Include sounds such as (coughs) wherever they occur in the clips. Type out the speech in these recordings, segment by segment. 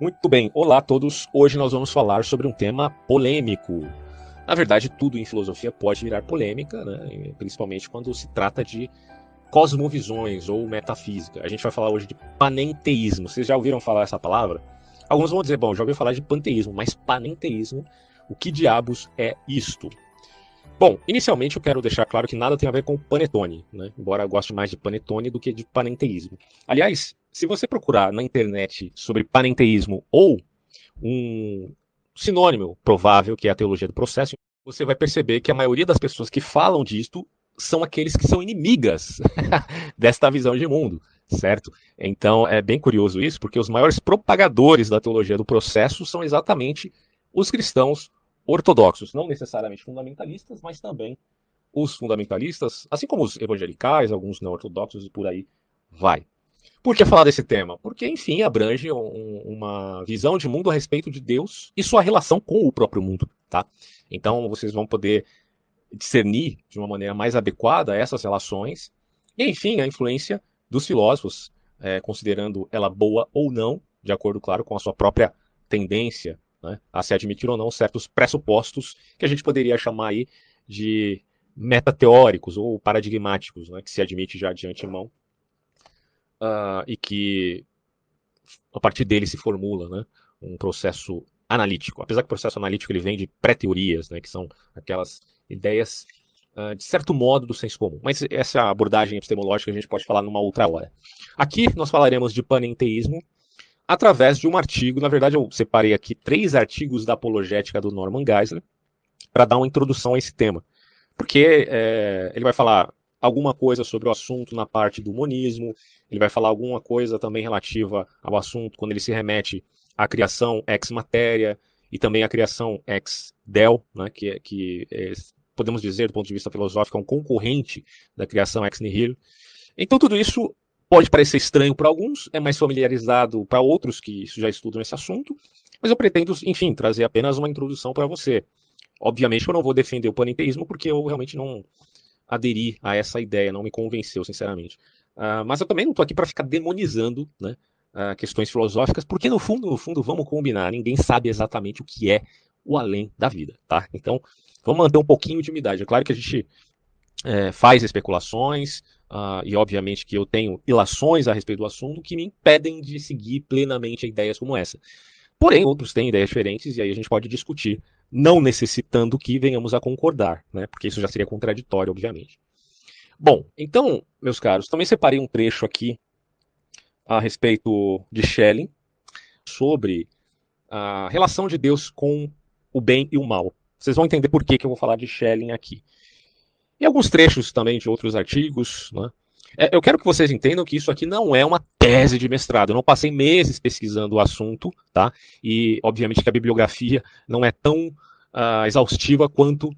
Muito bem, olá a todos. Hoje nós vamos falar sobre um tema polêmico. Na verdade, tudo em filosofia pode virar polêmica, né? principalmente quando se trata de cosmovisões ou metafísica. A gente vai falar hoje de panenteísmo. Vocês já ouviram falar essa palavra? Alguns vão dizer, bom, já ouviu falar de panteísmo, mas panenteísmo, o que diabos é isto? Bom, inicialmente eu quero deixar claro que nada tem a ver com panetone, né? embora eu goste mais de panetone do que de panenteísmo. Aliás, se você procurar na internet sobre panenteísmo ou um sinônimo provável, que é a teologia do processo, você vai perceber que a maioria das pessoas que falam disto são aqueles que são inimigas (laughs) desta visão de mundo, certo? Então é bem curioso isso, porque os maiores propagadores da teologia do processo são exatamente os cristãos ortodoxos, não necessariamente fundamentalistas, mas também os fundamentalistas, assim como os evangelicais, alguns não ortodoxos e por aí vai. Por que falar desse tema? Porque, enfim, abrange um, uma visão de mundo a respeito de Deus e sua relação com o próprio mundo, tá? Então, vocês vão poder discernir de uma maneira mais adequada essas relações e, enfim, a influência dos filósofos, é, considerando ela boa ou não, de acordo, claro, com a sua própria tendência né, a se admitir ou não certos pressupostos que a gente poderia chamar aí de metateóricos ou paradigmáticos, né, que se admite já de antemão uh, e que a partir dele se formula né, um processo analítico. Apesar que o processo analítico ele vem de pré-teorias, né, que são aquelas ideias uh, de certo modo do senso comum. Mas essa abordagem epistemológica a gente pode falar numa outra hora. Aqui nós falaremos de panenteísmo através de um artigo. Na verdade, eu separei aqui três artigos da apologética do Norman Geisler para dar uma introdução a esse tema. Porque é, ele vai falar alguma coisa sobre o assunto na parte do monismo, ele vai falar alguma coisa também relativa ao assunto quando ele se remete à criação ex matéria e também à criação ex del, né, que, é, que é, podemos dizer, do ponto de vista filosófico, é um concorrente da criação ex nihilo. Então, tudo isso Pode parecer estranho para alguns, é mais familiarizado para outros que já estudam esse assunto, mas eu pretendo, enfim, trazer apenas uma introdução para você. Obviamente eu não vou defender o panenteísmo porque eu realmente não aderi a essa ideia, não me convenceu, sinceramente. Uh, mas eu também não estou aqui para ficar demonizando né, uh, questões filosóficas, porque no fundo, no fundo, vamos combinar, ninguém sabe exatamente o que é o além da vida, tá? Então, vamos manter um pouquinho de umidade. É claro que a gente é, faz especulações, Uh, e obviamente que eu tenho ilações a respeito do assunto que me impedem de seguir plenamente ideias como essa. Porém, outros têm ideias diferentes e aí a gente pode discutir, não necessitando que venhamos a concordar, né? porque isso já seria contraditório, obviamente. Bom, então, meus caros, também separei um trecho aqui a respeito de Schelling sobre a relação de Deus com o bem e o mal. Vocês vão entender por que, que eu vou falar de Schelling aqui. E alguns trechos também de outros artigos. Né? É, eu quero que vocês entendam que isso aqui não é uma tese de mestrado. Eu não passei meses pesquisando o assunto, tá? E, obviamente, que a bibliografia não é tão uh, exaustiva quanto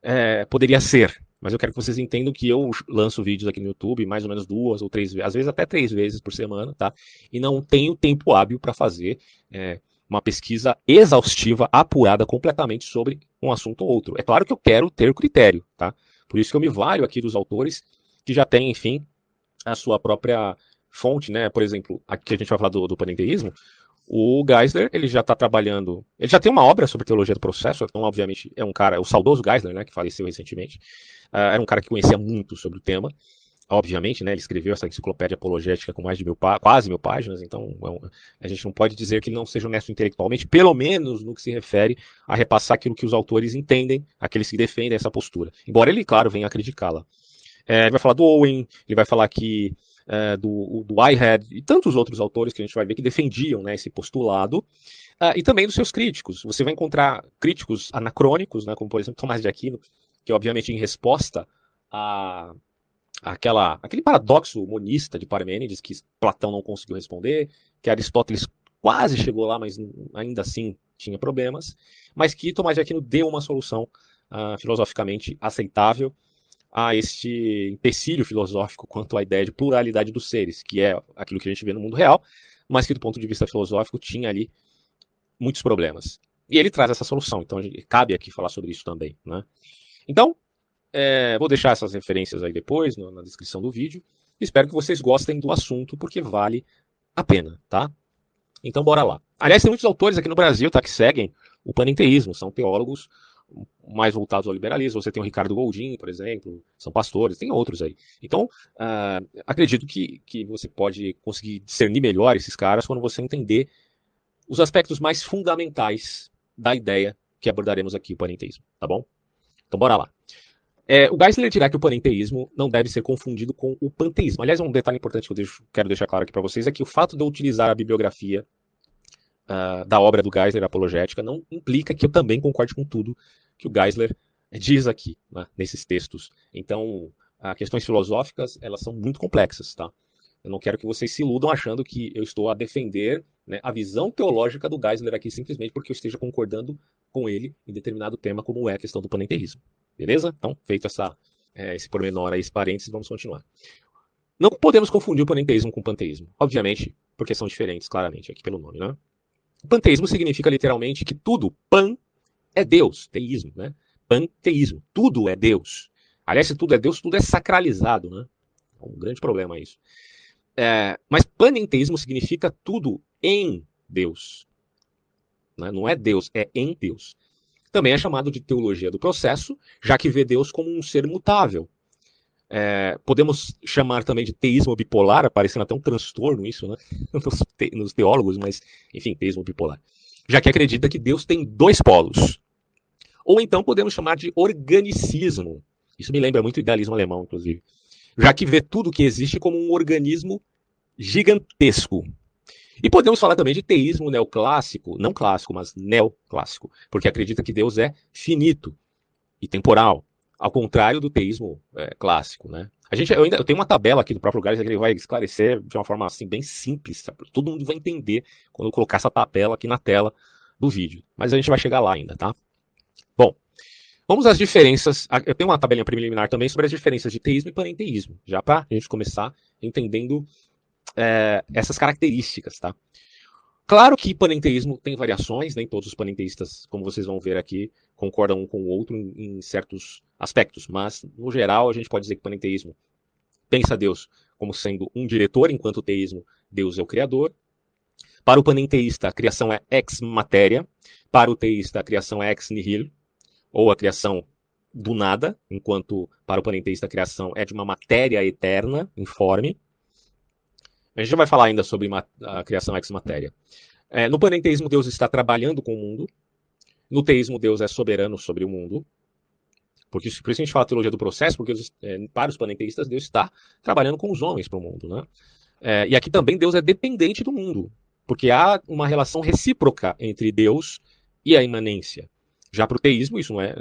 é, poderia ser. Mas eu quero que vocês entendam que eu lanço vídeos aqui no YouTube mais ou menos duas ou três vezes, às vezes até três vezes por semana, tá? E não tenho tempo hábil para fazer é, uma pesquisa exaustiva, apurada completamente sobre um assunto ou outro. É claro que eu quero ter critério, tá? Por isso que eu me valho aqui dos autores que já têm, enfim, a sua própria fonte, né? Por exemplo, aqui a gente vai falar do, do panenteísmo. O Geisler, ele já está trabalhando. Ele já tem uma obra sobre teologia do processo, então, obviamente, é um cara, o saudoso Geisler, né, que faleceu recentemente. Uh, era um cara que conhecia muito sobre o tema obviamente, né, ele escreveu essa enciclopédia apologética com mais de mil quase mil páginas, então é a gente não pode dizer que ele não seja honesto intelectualmente, pelo menos no que se refere a repassar aquilo que os autores entendem, aqueles que defendem essa postura. Embora ele, claro, venha a criticá-la. É, ele vai falar do Owen, ele vai falar aqui é, do, do Whitehead e tantos outros autores que a gente vai ver que defendiam né, esse postulado, uh, e também dos seus críticos. Você vai encontrar críticos anacrônicos, né, como por exemplo Tomás de Aquino, que obviamente em resposta a aquela, aquele paradoxo monista de Parmênides que Platão não conseguiu responder, que Aristóteles quase chegou lá, mas ainda assim tinha problemas, mas que Tomás de Aquino deu uma solução uh, filosoficamente aceitável a este empecilho filosófico quanto à ideia de pluralidade dos seres, que é aquilo que a gente vê no mundo real, mas que do ponto de vista filosófico tinha ali muitos problemas. E ele traz essa solução, então cabe aqui falar sobre isso também. Né? Então, é, vou deixar essas referências aí depois, no, na descrição do vídeo. Espero que vocês gostem do assunto, porque vale a pena, tá? Então, bora lá. Aliás, tem muitos autores aqui no Brasil tá, que seguem o panenteísmo, são teólogos mais voltados ao liberalismo. Você tem o Ricardo Goldin, por exemplo, são pastores, tem outros aí. Então, uh, acredito que, que você pode conseguir discernir melhor esses caras quando você entender os aspectos mais fundamentais da ideia que abordaremos aqui, o panenteísmo, tá bom? Então, bora lá. É, o Geisler dirá que o panenteísmo não deve ser confundido com o panteísmo. Aliás, um detalhe importante que eu deixo, quero deixar claro aqui para vocês é que o fato de eu utilizar a bibliografia uh, da obra do Geisler apologética não implica que eu também concorde com tudo que o Geisler diz aqui, né, nesses textos. Então, uh, questões filosóficas, elas são muito complexas, tá? Eu não quero que vocês se iludam achando que eu estou a defender né, a visão teológica do Geisler aqui simplesmente porque eu esteja concordando com ele em determinado tema, como é a questão do panenteísmo. Beleza? Então, feito essa, é, esse pormenor aí, esse parênteses, vamos continuar. Não podemos confundir o panenteísmo com o panteísmo, obviamente, porque são diferentes, claramente, aqui pelo nome, né? Panteísmo significa literalmente que tudo, pan, é Deus, teísmo, né? Panteísmo, tudo é Deus. Aliás, se tudo é Deus, tudo é sacralizado, né? É um grande problema isso. É, mas panenteísmo significa tudo em Deus. Né? Não é Deus, é em Deus. Também é chamado de teologia do processo, já que vê Deus como um ser mutável. É, podemos chamar também de teísmo bipolar, aparecendo até um transtorno isso, né? (laughs) Nos, te, nos teólogos, mas enfim, teísmo bipolar. Já que acredita que Deus tem dois polos. Ou então podemos chamar de organicismo. Isso me lembra muito o idealismo alemão, inclusive. Já que vê tudo que existe como um organismo gigantesco. E podemos falar também de teísmo neoclássico, não clássico, mas neoclássico, porque acredita que Deus é finito e temporal, ao contrário do teísmo é, clássico, né? A gente, eu, ainda, eu tenho uma tabela aqui do próprio Gales que ele vai esclarecer de uma forma assim bem simples, sabe? todo mundo vai entender quando eu colocar essa tabela aqui na tela do vídeo. Mas a gente vai chegar lá ainda, tá? Bom, vamos às diferenças. Eu tenho uma tabelinha preliminar também sobre as diferenças de teísmo e panenteísmo, já para a gente começar entendendo é, essas características, tá? Claro que panenteísmo tem variações, nem todos os panenteístas, como vocês vão ver aqui, concordam um com o outro em, em certos aspectos, mas no geral a gente pode dizer que panenteísmo pensa Deus como sendo um diretor, enquanto o teísmo, Deus é o criador. Para o panenteísta, a criação é ex matéria. Para o teísta, a criação é ex nihilo, ou a criação do nada, enquanto para o panenteísta a criação é de uma matéria eterna, informe. A gente já vai falar ainda sobre a criação ex matéria. É, no panenteísmo, Deus está trabalhando com o mundo. No teísmo, Deus é soberano sobre o mundo. Porque, por isso a gente fala teologia do processo, porque é, para os panenteístas, Deus está trabalhando com os homens para o mundo. Né? É, e aqui também Deus é dependente do mundo, porque há uma relação recíproca entre Deus e a imanência. Já para o teísmo, isso não é,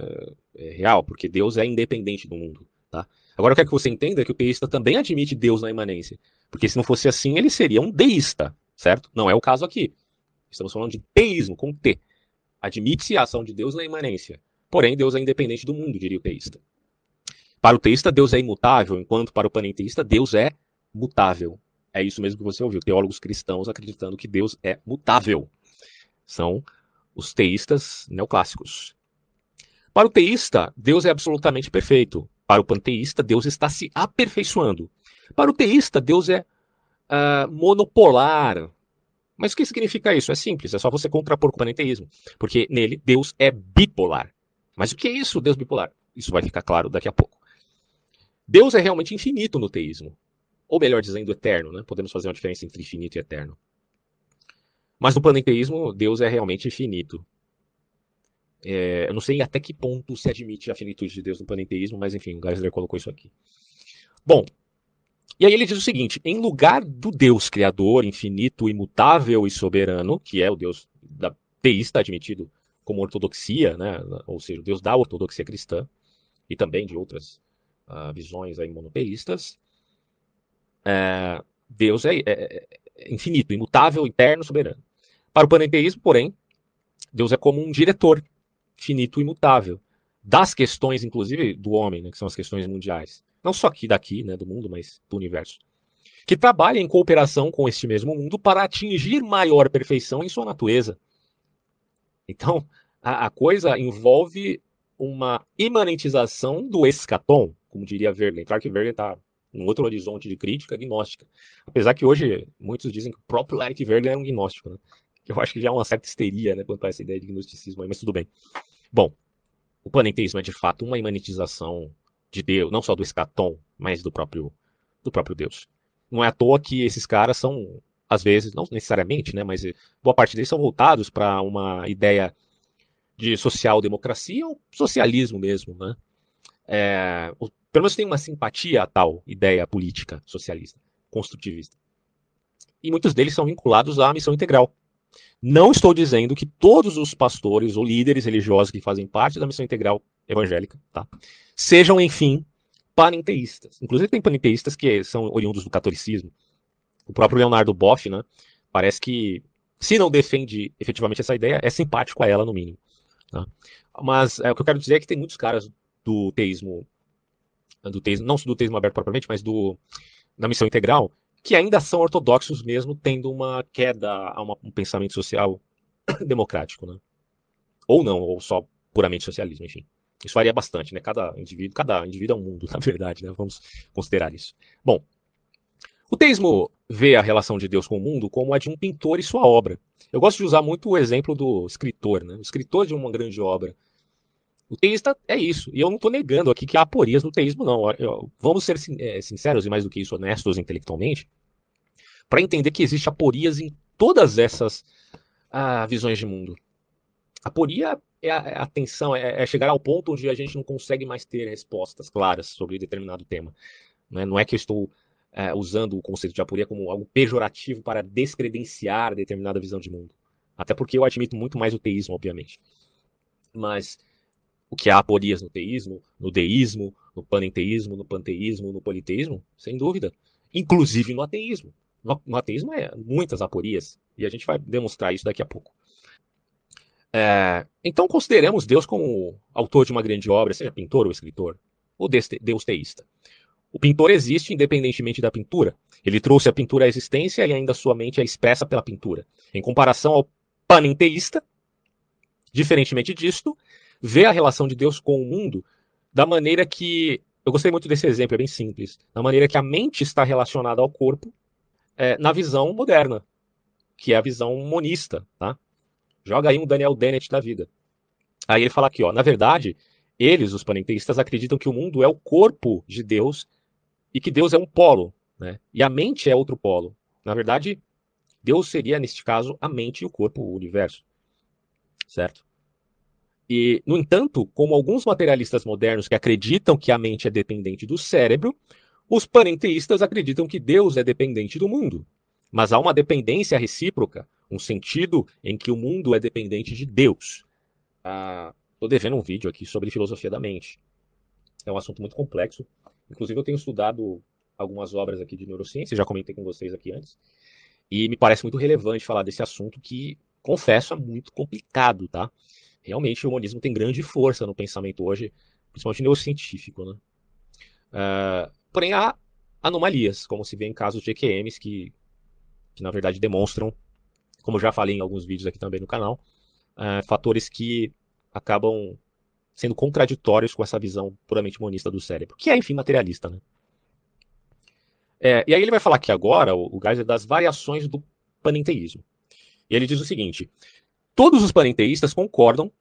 é, real, porque Deus é independente do mundo. Tá? Agora, eu quero que você entenda que o teísta também admite Deus na imanência. Porque se não fosse assim, ele seria um deísta, certo? Não é o caso aqui. Estamos falando de teísmo, com T. Admite-se a ação de Deus na imanência. Porém, Deus é independente do mundo, diria o teísta. Para o teísta, Deus é imutável, enquanto para o panenteísta, Deus é mutável. É isso mesmo que você ouviu. Teólogos cristãos acreditando que Deus é mutável. São os teístas neoclássicos. Para o teísta, Deus é absolutamente perfeito. Para o panteísta, Deus está se aperfeiçoando. Para o teísta, Deus é uh, monopolar. Mas o que significa isso? É simples, é só você contrapor com o panenteísmo. Porque nele, Deus é bipolar. Mas o que é isso, Deus bipolar? Isso vai ficar claro daqui a pouco. Deus é realmente infinito no teísmo. Ou melhor dizendo, eterno. Né? Podemos fazer uma diferença entre infinito e eterno. Mas no panenteísmo, Deus é realmente infinito. É, eu não sei até que ponto se admite a finitude de Deus no panenteísmo, mas enfim, o Geisler colocou isso aqui. Bom, e aí ele diz o seguinte: em lugar do Deus criador, infinito, imutável e soberano, que é o Deus da teísta admitido como ortodoxia, né? ou seja, o Deus da ortodoxia cristã, e também de outras uh, visões aí monoteístas, é, Deus é, é, é infinito, imutável, eterno, soberano. Para o panenteísmo, porém, Deus é como um diretor finito imutável, das questões, inclusive, do homem, né, que são as questões mundiais. Não só aqui daqui, né, do mundo, mas do universo. Que trabalha em cooperação com este mesmo mundo para atingir maior perfeição em sua natureza. Então, a, a coisa envolve uma imanentização do escatom, como diria Verlaine. Claro que Verlaine está num outro horizonte de crítica gnóstica. Apesar que hoje muitos dizem que o próprio Eric Verlaine é um gnóstico. Né? Eu acho que já é uma certa histeria, né, quanto a essa ideia de gnosticismo aí, mas tudo bem. Bom, o panenteísmo é de fato uma imanização de Deus, não só do escatom, mas do próprio, do próprio Deus. Não é à toa que esses caras são, às vezes, não necessariamente, né, mas boa parte deles são voltados para uma ideia de social-democracia ou socialismo mesmo, né? É, pelo menos tem uma simpatia a tal ideia política socialista, construtivista. E muitos deles são vinculados à missão integral. Não estou dizendo que todos os pastores ou líderes religiosos que fazem parte da missão integral evangélica tá, sejam, enfim, panenteístas. Inclusive tem panenteístas que são oriundos do catolicismo. O próprio Leonardo Boff, né, parece que, se não defende efetivamente essa ideia, é simpático a ela, no mínimo. Tá? Mas é, o que eu quero dizer é que tem muitos caras do teísmo, do teísmo, não do teísmo aberto propriamente, mas do, da missão integral, que ainda são ortodoxos mesmo, tendo uma queda a uma, um pensamento social (coughs) democrático, né? Ou não, ou só puramente socialismo, enfim. Isso varia bastante, né? Cada indivíduo, cada indivíduo é um mundo, (laughs) na verdade, né? Vamos considerar isso. Bom, o teísmo vê a relação de Deus com o mundo como a de um pintor e sua obra. Eu gosto de usar muito o exemplo do escritor, né? O escritor de uma grande obra. O teísta é isso. E eu não estou negando aqui que há aporias no teísmo, não. Eu, vamos ser é, sinceros e mais do que isso, honestos intelectualmente, para entender que existe aporias em todas essas ah, visões de mundo. Aporia é a, é a tensão, é, é, chegar ao ponto onde a gente não consegue mais ter respostas claras sobre determinado tema. Né? Não é que eu estou é, usando o conceito de aporia como algo pejorativo para descredenciar determinada visão de mundo. Até porque eu admito muito mais o teísmo, obviamente. Mas o que há aporias no teísmo, no deísmo, no panenteísmo, no panteísmo, no politeísmo, sem dúvida. Inclusive no ateísmo. No, no ateísmo é muitas aporias, e a gente vai demonstrar isso daqui a pouco. É, então consideremos Deus como autor de uma grande obra, seja pintor ou escritor, ou Deus teísta. O pintor existe independentemente da pintura. Ele trouxe a pintura à existência e ainda sua mente é expressa pela pintura. Em comparação ao panenteísta, diferentemente disto, vê a relação de Deus com o mundo da maneira que. Eu gostei muito desse exemplo, é bem simples. Da maneira que a mente está relacionada ao corpo é, na visão moderna, que é a visão monista. Tá? Joga aí um Daniel Dennett da vida. Aí ele fala aqui, ó, na verdade, eles, os panenteístas, acreditam que o mundo é o corpo de Deus e que Deus é um polo, né? E a mente é outro polo. Na verdade, Deus seria, neste caso, a mente e o corpo, o universo. Certo? E, no entanto, como alguns materialistas modernos que acreditam que a mente é dependente do cérebro, os panenteístas acreditam que Deus é dependente do mundo. Mas há uma dependência recíproca, um sentido em que o mundo é dependente de Deus. Estou ah, devendo um vídeo aqui sobre filosofia da mente. É um assunto muito complexo, Inclusive, eu tenho estudado algumas obras aqui de neurociência, já comentei com vocês aqui antes, e me parece muito relevante falar desse assunto que, confesso, é muito complicado, tá? Realmente, o humanismo tem grande força no pensamento hoje, principalmente neurocientífico, né? Uh, porém, há anomalias, como se vê em casos de EQMs, que, que na verdade demonstram, como já falei em alguns vídeos aqui também no canal, uh, fatores que acabam sendo contraditórios com essa visão puramente monista do cérebro, que é, enfim, materialista. Né? É, e aí ele vai falar aqui agora, o, o Geiser, das variações do panenteísmo. E ele diz o seguinte: todos os panenteístas concordam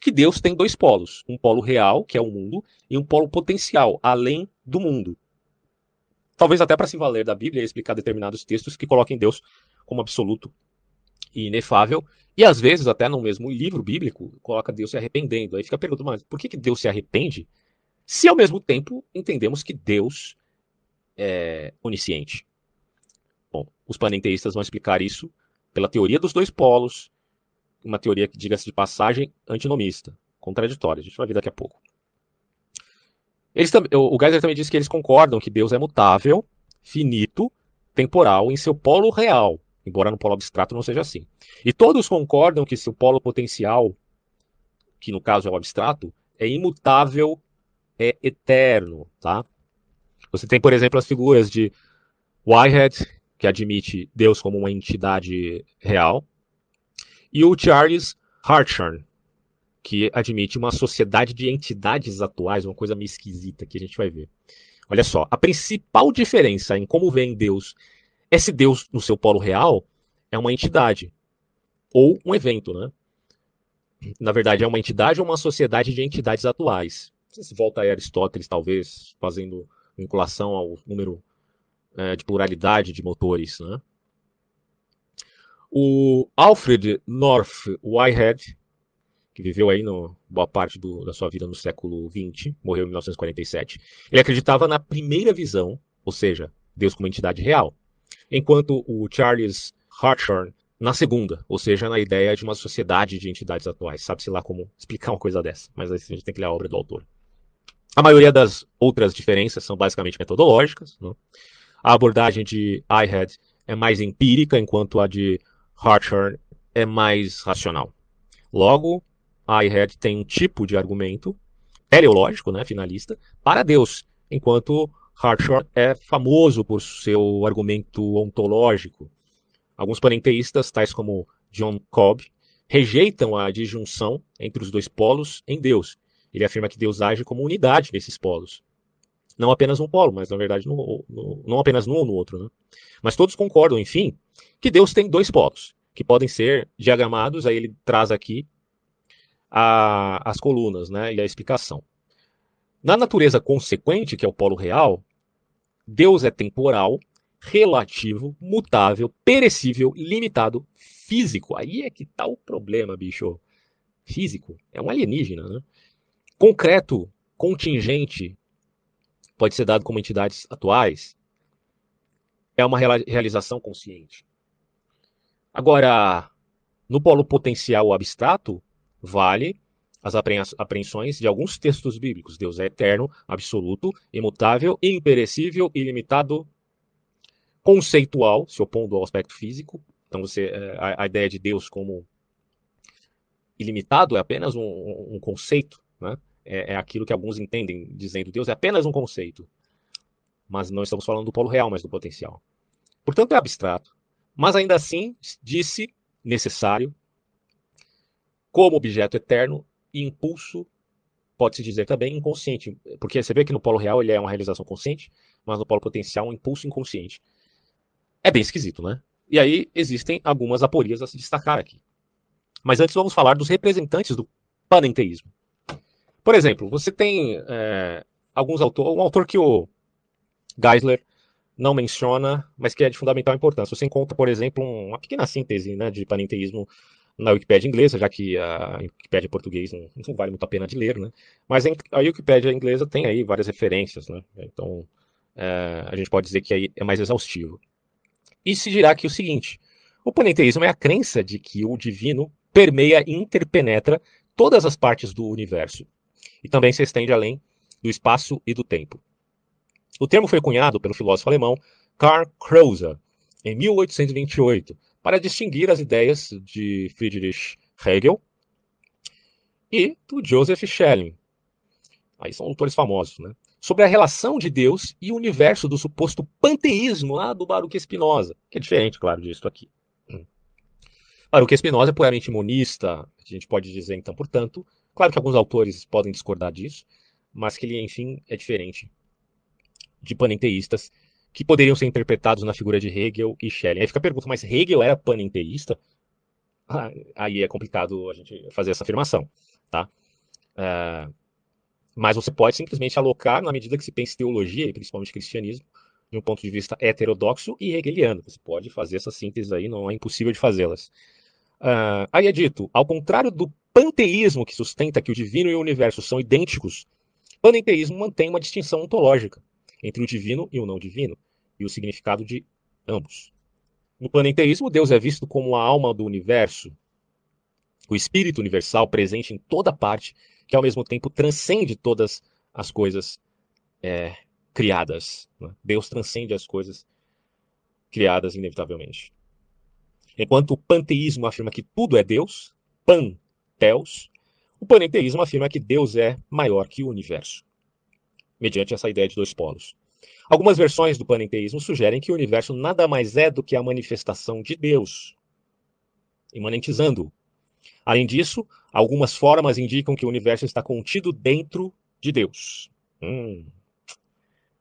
que Deus tem dois polos, um polo real, que é o mundo, e um polo potencial, além do mundo. Talvez até para se valer da Bíblia e explicar determinados textos que coloquem Deus como absoluto e inefável, e às vezes, até no mesmo livro bíblico, coloca Deus se arrependendo. Aí fica a pergunta, mas por que, que Deus se arrepende se ao mesmo tempo entendemos que Deus é onisciente? Bom, os panenteístas vão explicar isso pela teoria dos dois polos, uma teoria que, diga-se de passagem, antinomista, contraditória. A gente vai ver daqui a pouco. Eles, o Geiser também diz que eles concordam que Deus é mutável, finito, temporal em seu polo real, embora no polo abstrato não seja assim. E todos concordam que se o polo potencial, que no caso é o abstrato, é imutável, é eterno, tá? Você tem, por exemplo, as figuras de Whitehead, que admite Deus como uma entidade real, e o Charles Hartshorne, que admite uma sociedade de entidades atuais, uma coisa meio esquisita que a gente vai ver. Olha só, a principal diferença em como vem Deus esse Deus, no seu polo real, é uma entidade. ou um evento, né? Na verdade, é uma entidade ou uma sociedade de entidades atuais. Se volta a Aristóteles, talvez, fazendo vinculação ao número é, de pluralidade de motores, né? O Alfred North Whitehead, que viveu aí no, boa parte do, da sua vida no século XX, morreu em 1947, ele acreditava na primeira visão, ou seja, Deus como entidade real, enquanto o Charles Hartshorne na segunda, ou seja, na ideia de uma sociedade de entidades atuais. Sabe-se lá como explicar uma coisa dessa, mas aí a gente tem que ler a obra do autor. A maioria das outras diferenças são basicamente metodológicas. Né? A abordagem de IHEAD é mais empírica, enquanto a de Hartshorne é mais racional. Logo, a IHEAD tem um tipo de argumento teleológico, né, finalista, para Deus, enquanto Hartshorne é famoso por seu argumento ontológico, Alguns panenteístas, tais como John Cobb, rejeitam a disjunção entre os dois polos em Deus. Ele afirma que Deus age como unidade nesses polos. Não apenas um polo, mas na verdade no, no, não apenas num ou no outro. Né? Mas todos concordam, enfim, que Deus tem dois polos, que podem ser diagramados, aí ele traz aqui a, as colunas né, e a explicação. Na natureza consequente, que é o polo real, Deus é temporal relativo, mutável, perecível, limitado, físico. Aí é que tá o problema, bicho. Físico. É um alienígena, né? Concreto, contingente, pode ser dado como entidades atuais. É uma realização consciente. Agora, no polo potencial abstrato, vale as apreensões de alguns textos bíblicos. Deus é eterno, absoluto, imutável, imperecível, ilimitado, conceitual, se opondo ao aspecto físico. Então, você, é, a, a ideia de Deus como ilimitado é apenas um, um conceito, né? É, é, aquilo que alguns entendem dizendo Deus é apenas um conceito. Mas não estamos falando do polo real, mas do potencial. Portanto, é abstrato. Mas ainda assim, disse necessário, como objeto eterno e impulso, pode-se dizer também inconsciente. Porque você vê que no polo real ele é uma realização consciente, mas no polo potencial um impulso inconsciente. É bem esquisito, né? E aí existem algumas aporias a se destacar aqui. Mas antes vamos falar dos representantes do panenteísmo. Por exemplo, você tem é, alguns autores, um autor que o Geisler não menciona, mas que é de fundamental importância. Você encontra, por exemplo, uma pequena síntese né, de panenteísmo na Wikipédia inglesa, já que a Wikipédia português não, não, vale muito a pena de ler, né? Mas a Wikipédia inglesa tem aí várias referências, né? Então é, a gente pode dizer que aí é mais exaustivo. E se dirá aqui o seguinte: o panenteísmo é a crença de que o divino permeia e interpenetra todas as partes do universo e também se estende além do espaço e do tempo. O termo foi cunhado pelo filósofo alemão Karl Krause em 1828 para distinguir as ideias de Friedrich Hegel e do Joseph Schelling. Aí são autores famosos, né? sobre a relação de Deus e o universo do suposto panteísmo lá do Baruch Spinoza, que é diferente, claro, disso aqui. Hum. Baruch Spinoza é puramente monista, a gente pode dizer então, portanto, claro que alguns autores podem discordar disso, mas que ele, enfim, é diferente de panenteístas que poderiam ser interpretados na figura de Hegel e Schelling. Aí fica a pergunta, mas Hegel era panenteísta? Ah, aí é complicado a gente fazer essa afirmação, tá? Uh, mas você pode simplesmente alocar na medida que se pensa teologia, e principalmente cristianismo, de um ponto de vista heterodoxo e hegeliano. Você pode fazer essa síntese aí, não é impossível de fazê-las. Uh, aí é dito, ao contrário do panteísmo que sustenta que o divino e o universo são idênticos, panenteísmo mantém uma distinção ontológica entre o divino e o não divino, e o significado de ambos. No panenteísmo, Deus é visto como a alma do universo, o espírito universal presente em toda parte que ao mesmo tempo transcende todas as coisas é, criadas. Né? Deus transcende as coisas criadas inevitavelmente. Enquanto o panteísmo afirma que tudo é Deus, pan, Deus, o panenteísmo afirma que Deus é maior que o universo, mediante essa ideia de dois polos. Algumas versões do panenteísmo sugerem que o universo nada mais é do que a manifestação de Deus, imanentizando-o. Além disso, algumas formas indicam que o universo está contido dentro de Deus. Hum.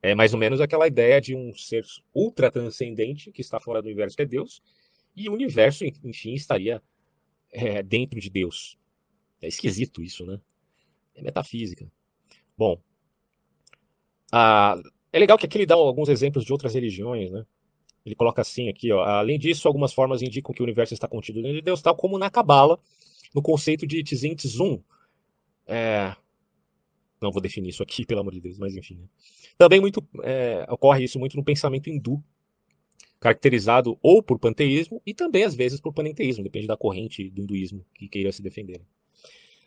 É mais ou menos aquela ideia de um ser ultra transcendente que está fora do universo, que é Deus, e o universo, enfim, estaria é, dentro de Deus. É esquisito isso, né? É metafísica. Bom, é legal que aqui ele dá alguns exemplos de outras religiões, né? Ele coloca assim aqui, ó. Além disso, algumas formas indicam que o universo está contido dentro de Deus, tal como na Cabala, no conceito de Tzin Tzum. É... Não vou definir isso aqui, (laughs) pelo amor de Deus, mas enfim. Né? Também muito, é, ocorre isso muito no pensamento hindu, caracterizado ou por panteísmo e também às vezes por panenteísmo, depende da corrente do hinduísmo que queira se defender.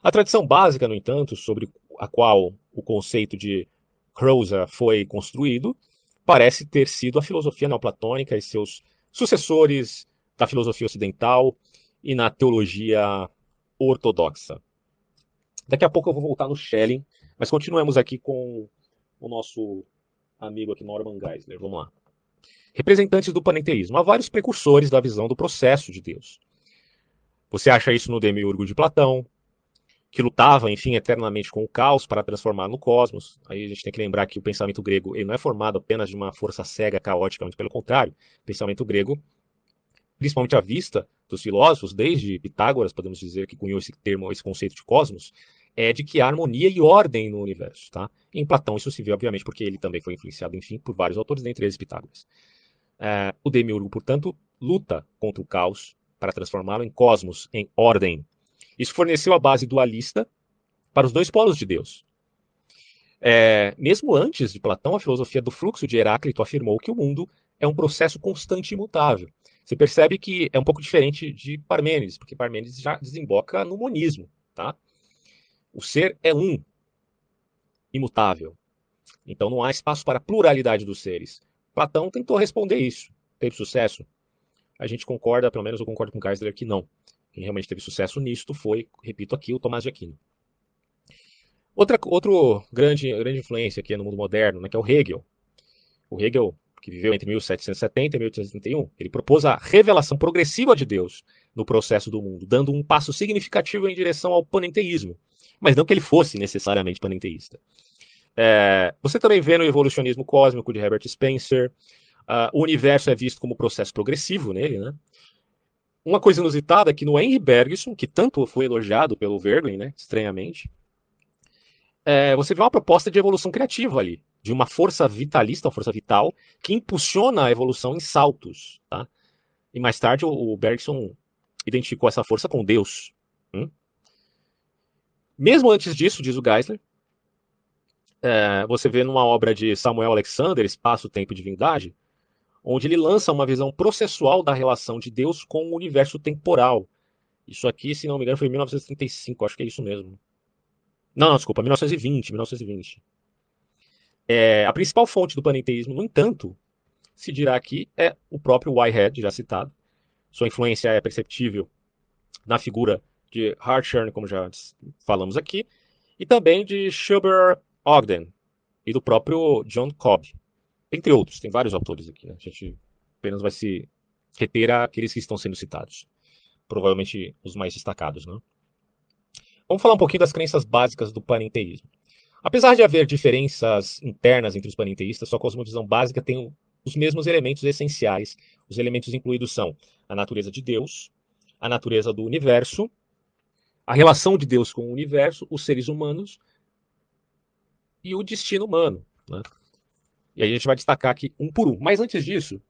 A tradição básica, no entanto, sobre a qual o conceito de Croza foi construído, parece ter sido a filosofia neoplatônica e seus sucessores da filosofia ocidental e na teologia ortodoxa. Daqui a pouco eu vou voltar no Schelling, mas continuemos aqui com o nosso amigo aqui, Norman Geisler. Vamos lá. Representantes do panenteísmo. Há vários precursores da visão do processo de Deus. Você acha isso no Demiurgo de Platão, que lutava, enfim, eternamente com o caos para transformar no cosmos. Aí a gente tem que lembrar que o pensamento grego ele não é formado apenas de uma força cega, caótica, muito pelo contrário. O pensamento grego, principalmente à vista dos filósofos, desde Pitágoras, podemos dizer, que cunhou esse termo, esse conceito de cosmos, é de que há harmonia e ordem no universo. Tá? Em Platão isso se vê, obviamente, porque ele também foi influenciado, enfim, por vários autores, dentre eles Pitágoras. É, o Demiurgo, portanto, luta contra o caos para transformá-lo em cosmos, em ordem, isso forneceu a base dualista para os dois polos de Deus. É, mesmo antes de Platão, a filosofia do fluxo de Heráclito afirmou que o mundo é um processo constante e imutável. Você percebe que é um pouco diferente de Parmênides, porque Parmênides já desemboca no monismo. Tá? O ser é um, imutável. Então não há espaço para a pluralidade dos seres. Platão tentou responder isso. Teve sucesso? A gente concorda, pelo menos eu concordo com Geisler, que não. Quem realmente teve sucesso nisto foi, repito aqui, o Tomás de Aquino. Outra outro grande, grande influência aqui no mundo moderno, né, que é o Hegel. O Hegel, que viveu entre 1770 e 1831, ele propôs a revelação progressiva de Deus no processo do mundo, dando um passo significativo em direção ao panenteísmo, mas não que ele fosse necessariamente panenteísta. É, você também vê no evolucionismo cósmico de Herbert Spencer, uh, o universo é visto como processo progressivo nele, né? Uma coisa inusitada é que no Henry Bergson, que tanto foi elogiado pelo Verlaine, né, estranhamente, é, você vê uma proposta de evolução criativa ali, de uma força vitalista, uma força vital, que impulsiona a evolução em saltos. Tá? E mais tarde o, o Bergson identificou essa força com Deus. Hum? Mesmo antes disso, diz o Geisler, é, você vê numa obra de Samuel Alexander, Espaço, Tempo e Divindade, onde ele lança uma visão processual da relação de Deus com o universo temporal. Isso aqui, se não me engano, foi em 1935, acho que é isso mesmo. Não, não desculpa, 1920, 1920. É, a principal fonte do panenteísmo, no entanto, se dirá aqui, é o próprio Whitehead, já citado. Sua influência é perceptível na figura de Hartshorne, como já falamos aqui, e também de Schubert Ogden e do próprio John Cobb entre outros, tem vários autores aqui. Né? A gente apenas vai se reter àqueles que estão sendo citados. Provavelmente os mais destacados. Né? Vamos falar um pouquinho das crenças básicas do panenteísmo. Apesar de haver diferenças internas entre os panenteístas, sua cosmovisão básica tem os mesmos elementos essenciais. Os elementos incluídos são a natureza de Deus, a natureza do universo, a relação de Deus com o universo, os seres humanos e o destino humano. Né? E a gente vai destacar aqui um por um. Mas antes disso,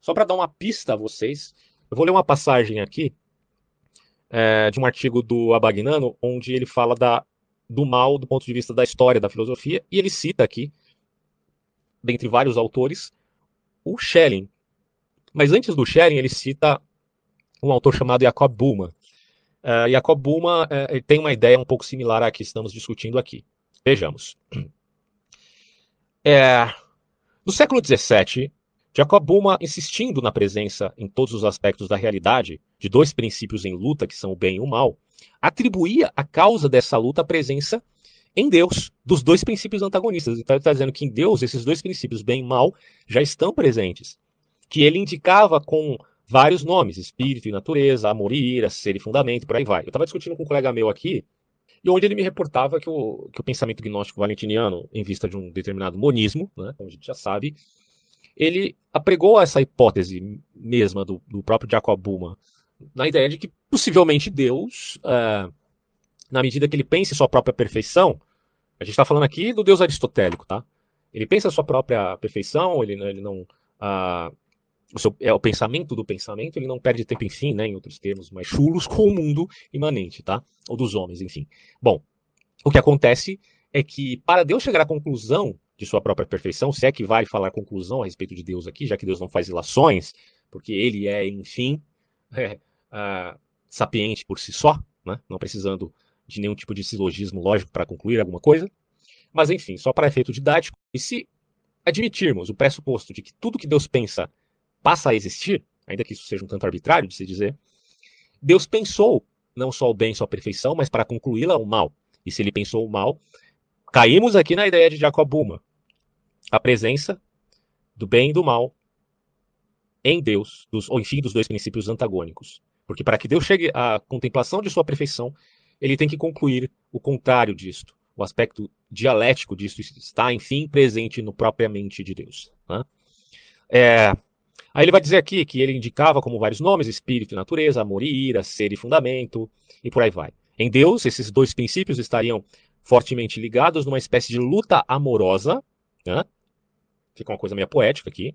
só para dar uma pista a vocês, eu vou ler uma passagem aqui é, de um artigo do Abagnano, onde ele fala da, do mal do ponto de vista da história da filosofia, e ele cita aqui, dentre vários autores, o Schelling. Mas antes do Schelling, ele cita um autor chamado Jacob Buma. Uh, Jacob Buma uh, tem uma ideia um pouco similar à que estamos discutindo aqui. Vejamos. (clears throat) É, no século XVII, Jacob Buma, insistindo na presença em todos os aspectos da realidade de dois princípios em luta, que são o bem e o mal, atribuía a causa dessa luta a presença em Deus dos dois princípios antagonistas. Então ele está dizendo que em Deus esses dois princípios, bem e mal, já estão presentes. Que ele indicava com vários nomes, espírito e natureza, amor e ira, ser e fundamento, por aí vai. Eu estava discutindo com um colega meu aqui, e onde ele me reportava que o, que o pensamento gnóstico valentiniano, em vista de um determinado monismo, né, como a gente já sabe, ele apregou essa hipótese mesma do, do próprio Jacob Buma na ideia de que possivelmente Deus, uh, na medida que ele pense sua própria perfeição, a gente está falando aqui do Deus aristotélico, tá? Ele pensa a sua própria perfeição, ele, ele não. Uh, o seu, é o pensamento do pensamento, ele não perde tempo, enfim, né, em outros termos mais chulos, com o mundo imanente, tá? Ou dos homens, enfim. Bom, o que acontece é que para Deus chegar à conclusão de sua própria perfeição, se é que vale falar conclusão a respeito de Deus aqui, já que Deus não faz ilações, porque ele é, enfim, (laughs) é, sapiente por si só, né? não precisando de nenhum tipo de silogismo lógico para concluir alguma coisa. Mas, enfim, só para efeito didático, e se admitirmos o pressuposto de que tudo que Deus pensa passa a existir, ainda que isso seja um tanto arbitrário de se dizer, Deus pensou não só o bem, só a perfeição, mas para concluí-la o mal. E se ele pensou o mal, caímos aqui na ideia de Jacob Buma. A presença do bem e do mal em Deus, dos, ou enfim, dos dois princípios antagônicos. Porque para que Deus chegue à contemplação de sua perfeição, ele tem que concluir o contrário disto. O aspecto dialético disso está, enfim, presente no propriamente de Deus. Né? É, aí ele vai dizer aqui que ele indicava como vários nomes: espírito e natureza, amor e ira, ser e fundamento, e por aí vai. Em Deus, esses dois princípios estariam fortemente ligados numa espécie de luta amorosa. Né? Fica uma coisa meio poética aqui.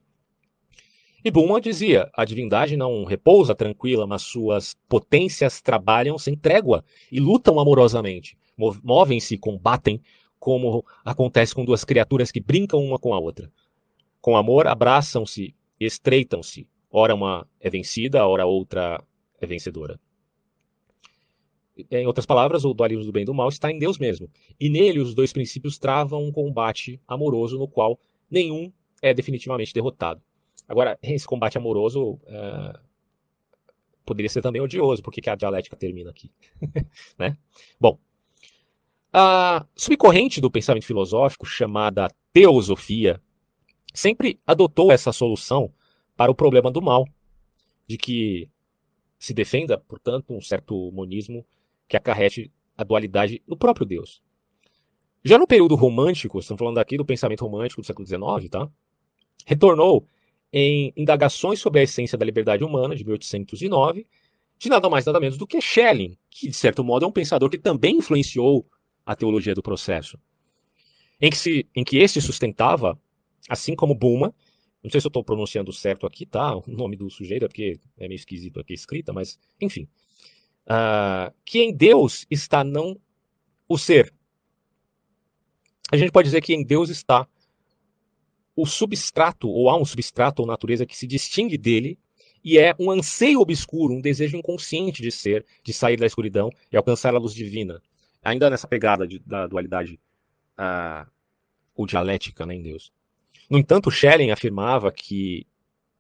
E Bulman dizia: a divindade não repousa tranquila, mas suas potências trabalham sem trégua e lutam amorosamente. Movem-se, combatem, como acontece com duas criaturas que brincam uma com a outra. Com amor, abraçam-se, estreitam-se. Ora uma é vencida, ora outra é vencedora. Em outras palavras, o dualismo do bem e do mal está em Deus mesmo. E nele os dois princípios travam um combate amoroso no qual nenhum é definitivamente derrotado. Agora, esse combate amoroso uh, poderia ser também odioso, porque que a dialética termina aqui. (laughs) né? Bom, a subcorrente do pensamento filosófico, chamada teosofia, sempre adotou essa solução para o problema do mal, de que se defenda, portanto, um certo monismo que acarrete a dualidade do próprio Deus. Já no período romântico, estamos falando aqui do pensamento romântico do século XIX, tá? retornou em Indagações sobre a Essência da Liberdade Humana, de 1809, de nada mais nada menos do que Schelling, que, de certo modo, é um pensador que também influenciou a teologia do processo. Em que, se, em que este sustentava, assim como Buma, não sei se eu estou pronunciando certo aqui, tá? (laughs) O nome do sujeito, é porque é meio esquisito aqui escrita, mas, enfim. Uh, que em Deus está não o ser. A gente pode dizer que em Deus está o substrato, ou há um substrato ou natureza que se distingue dele, e é um anseio obscuro, um desejo inconsciente de ser, de sair da escuridão e alcançar a luz divina. Ainda nessa pegada de, da dualidade uh, ou dialética né, em Deus. No entanto, Schelling afirmava que,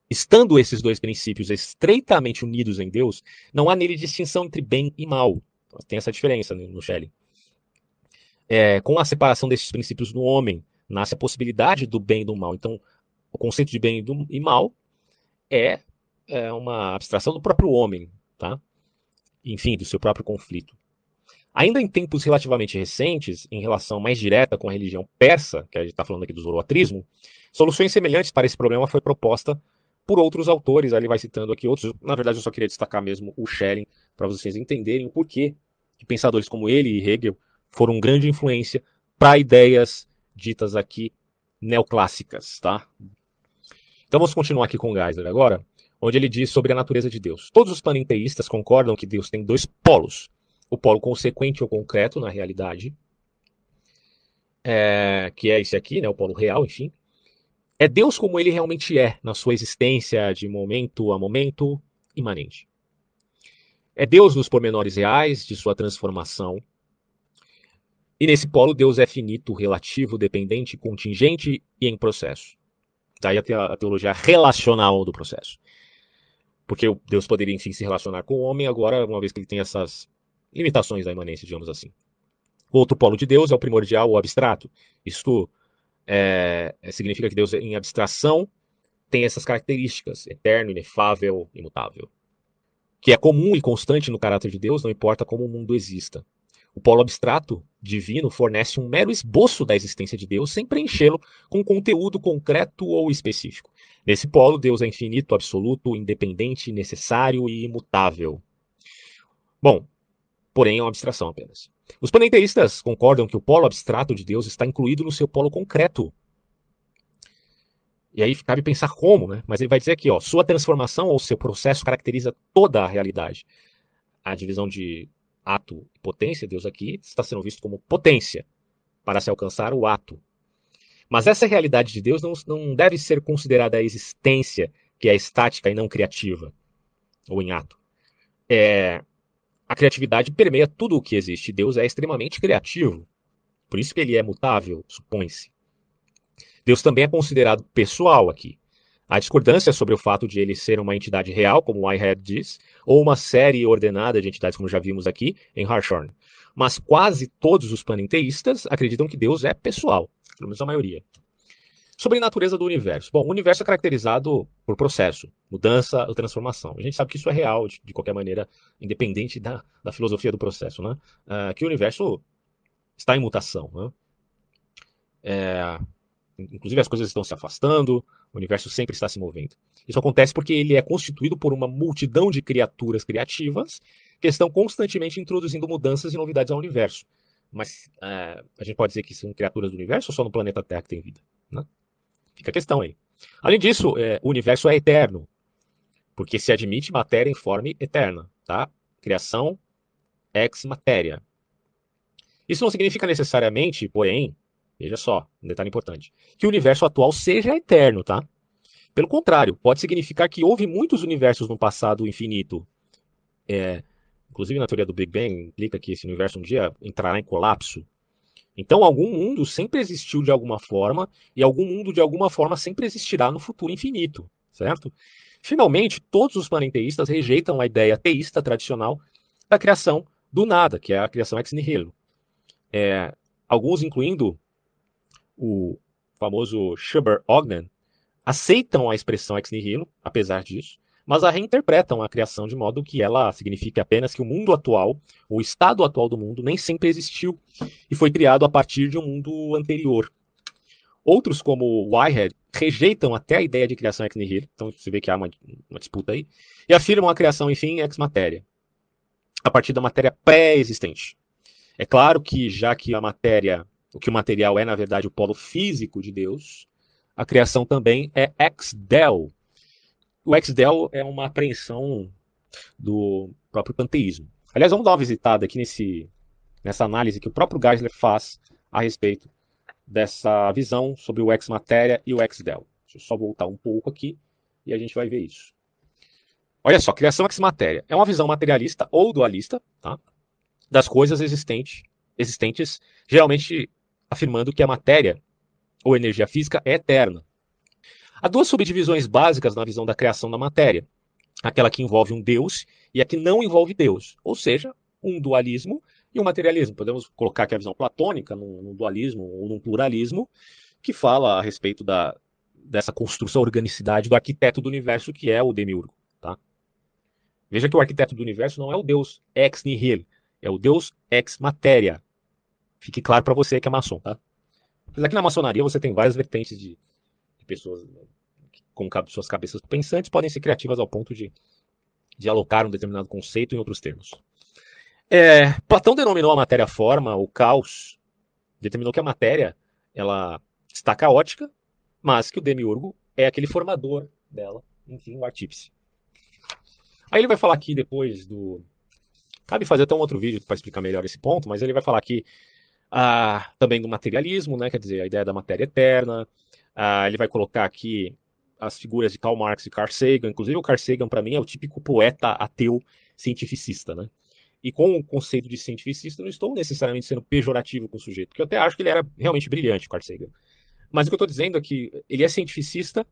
estando esses dois princípios estreitamente unidos em Deus, não há nele distinção entre bem e mal. Tem essa diferença no Schelling. É, com a separação desses princípios no homem, nasce a possibilidade do bem e do mal. Então, o conceito de bem e mal é, é uma abstração do próprio homem, tá? Enfim, do seu próprio conflito. Ainda em tempos relativamente recentes, em relação mais direta com a religião persa, que a gente está falando aqui do zoroatrismo, soluções semelhantes para esse problema foi proposta por outros autores, ali vai citando aqui outros. Na verdade, eu só queria destacar mesmo o Schelling, para vocês entenderem o porquê que pensadores como ele e Hegel foram grande influência para ideias ditas aqui neoclássicas, tá? Então vamos continuar aqui com Geisler agora, onde ele diz sobre a natureza de Deus. Todos os panenteístas concordam que Deus tem dois polos: o polo consequente ou concreto na realidade, é, que é esse aqui, né, o polo real, enfim. É Deus como ele realmente é, na sua existência de momento a momento imanente. É Deus nos pormenores reais de sua transformação e nesse polo, Deus é finito, relativo, dependente, contingente e em processo. Daí a teologia relacional do processo. Porque Deus poderia, enfim, se relacionar com o homem, agora, uma vez que ele tem essas limitações da imanência, digamos assim. O outro polo de Deus é o primordial ou abstrato. Isto é, é, significa que Deus, em abstração, tem essas características: eterno, inefável, imutável. Que é comum e constante no caráter de Deus, não importa como o mundo exista. O polo abstrato divino fornece um mero esboço da existência de Deus sem preenchê-lo com conteúdo concreto ou específico. Nesse polo, Deus é infinito, absoluto, independente, necessário e imutável. Bom, porém é uma abstração apenas. Os panenteístas concordam que o polo abstrato de Deus está incluído no seu polo concreto. E aí cabe pensar como, né? Mas ele vai dizer aqui, ó, sua transformação ou seu processo caracteriza toda a realidade. A divisão de ato e potência, Deus aqui está sendo visto como potência para se alcançar o ato. Mas essa realidade de Deus não, não deve ser considerada a existência, que é estática e não criativa, ou em ato. É, a criatividade permeia tudo o que existe. Deus é extremamente criativo. Por isso que ele é mutável, supõe-se. Deus também é considerado pessoal aqui. Há discordância sobre o fato de ele ser uma entidade real, como Whitehead diz, ou uma série ordenada de entidades, como já vimos aqui em Harshorn. Mas quase todos os panenteístas acreditam que Deus é pessoal, pelo menos a maioria. Sobre a natureza do universo. Bom, o universo é caracterizado por processo, mudança ou transformação. A gente sabe que isso é real, de, de qualquer maneira, independente da, da filosofia do processo, né? Uh, que o universo está em mutação. Né? É, Inclusive as coisas estão se afastando, o universo sempre está se movendo. Isso acontece porque ele é constituído por uma multidão de criaturas criativas que estão constantemente introduzindo mudanças e novidades ao universo. Mas é, a gente pode dizer que são criaturas do universo ou só no planeta Terra que tem vida? Né? Fica a questão aí. Além disso, é, o universo é eterno, porque se admite matéria em forma eterna. Tá? Criação ex matéria. Isso não significa necessariamente, porém, Veja só, um detalhe importante. Que o universo atual seja eterno, tá? Pelo contrário, pode significar que houve muitos universos no passado infinito. É, inclusive na teoria do Big Bang implica que esse universo um dia entrará em colapso. Então algum mundo sempre existiu de alguma forma e algum mundo de alguma forma sempre existirá no futuro infinito, certo? Finalmente, todos os panenteístas rejeitam a ideia teísta tradicional da criação do nada, que é a criação ex nihilo. É, alguns, incluindo o famoso Schubert Ogden, aceitam a expressão ex nihilo, apesar disso, mas a reinterpretam a criação de modo que ela signifique apenas que o mundo atual, o estado atual do mundo, nem sempre existiu e foi criado a partir de um mundo anterior. Outros, como Whitehead, rejeitam até a ideia de criação ex nihilo, então você vê que há uma, uma disputa aí, e afirmam a criação, enfim, ex matéria, a partir da matéria pré-existente. É claro que, já que a matéria o que o material é, na verdade, o polo físico de Deus, a criação também é ex-del. O ex-del é uma apreensão do próprio panteísmo. Aliás, vamos dar uma visitada aqui nesse, nessa análise que o próprio Geisler faz a respeito dessa visão sobre o ex-matéria e o ex-del. Deixa eu só voltar um pouco aqui e a gente vai ver isso. Olha só, criação ex-matéria é uma visão materialista ou dualista tá? das coisas existentes, existentes, geralmente afirmando que a matéria ou energia física é eterna. Há duas subdivisões básicas na visão da criação da matéria: aquela que envolve um Deus e a que não envolve Deus, ou seja, um dualismo e um materialismo. Podemos colocar aqui a visão platônica num, dualismo ou num pluralismo, que fala a respeito da, dessa construção, organicidade do arquiteto do universo, que é o Demiurgo. Tá? Veja que o arquiteto do universo não é o Deus ex nihilo, é o Deus ex matéria. Fique claro para você que é maçom, tá? Apesar que na maçonaria você tem várias vertentes de pessoas com suas cabeças pensantes podem ser criativas ao ponto de, de alocar um determinado conceito em outros termos. É, Platão denominou a matéria forma, o caos, determinou que a matéria ela está caótica, mas que o demiurgo é aquele formador dela, enfim, o artífice. Aí ele vai falar aqui depois do. Cabe fazer até um outro vídeo para explicar melhor esse ponto, mas ele vai falar aqui ah, também do materialismo, né, quer dizer, a ideia da matéria eterna. Ah, ele vai colocar aqui as figuras de Karl Marx e Carl Sagan. Inclusive, o Carl Sagan, para mim, é o típico poeta ateu cientificista. Né? E com o conceito de cientificista, não estou necessariamente sendo pejorativo com o sujeito, porque eu até acho que ele era realmente brilhante, Carl Sagan. Mas o que eu estou dizendo é que ele é cientificista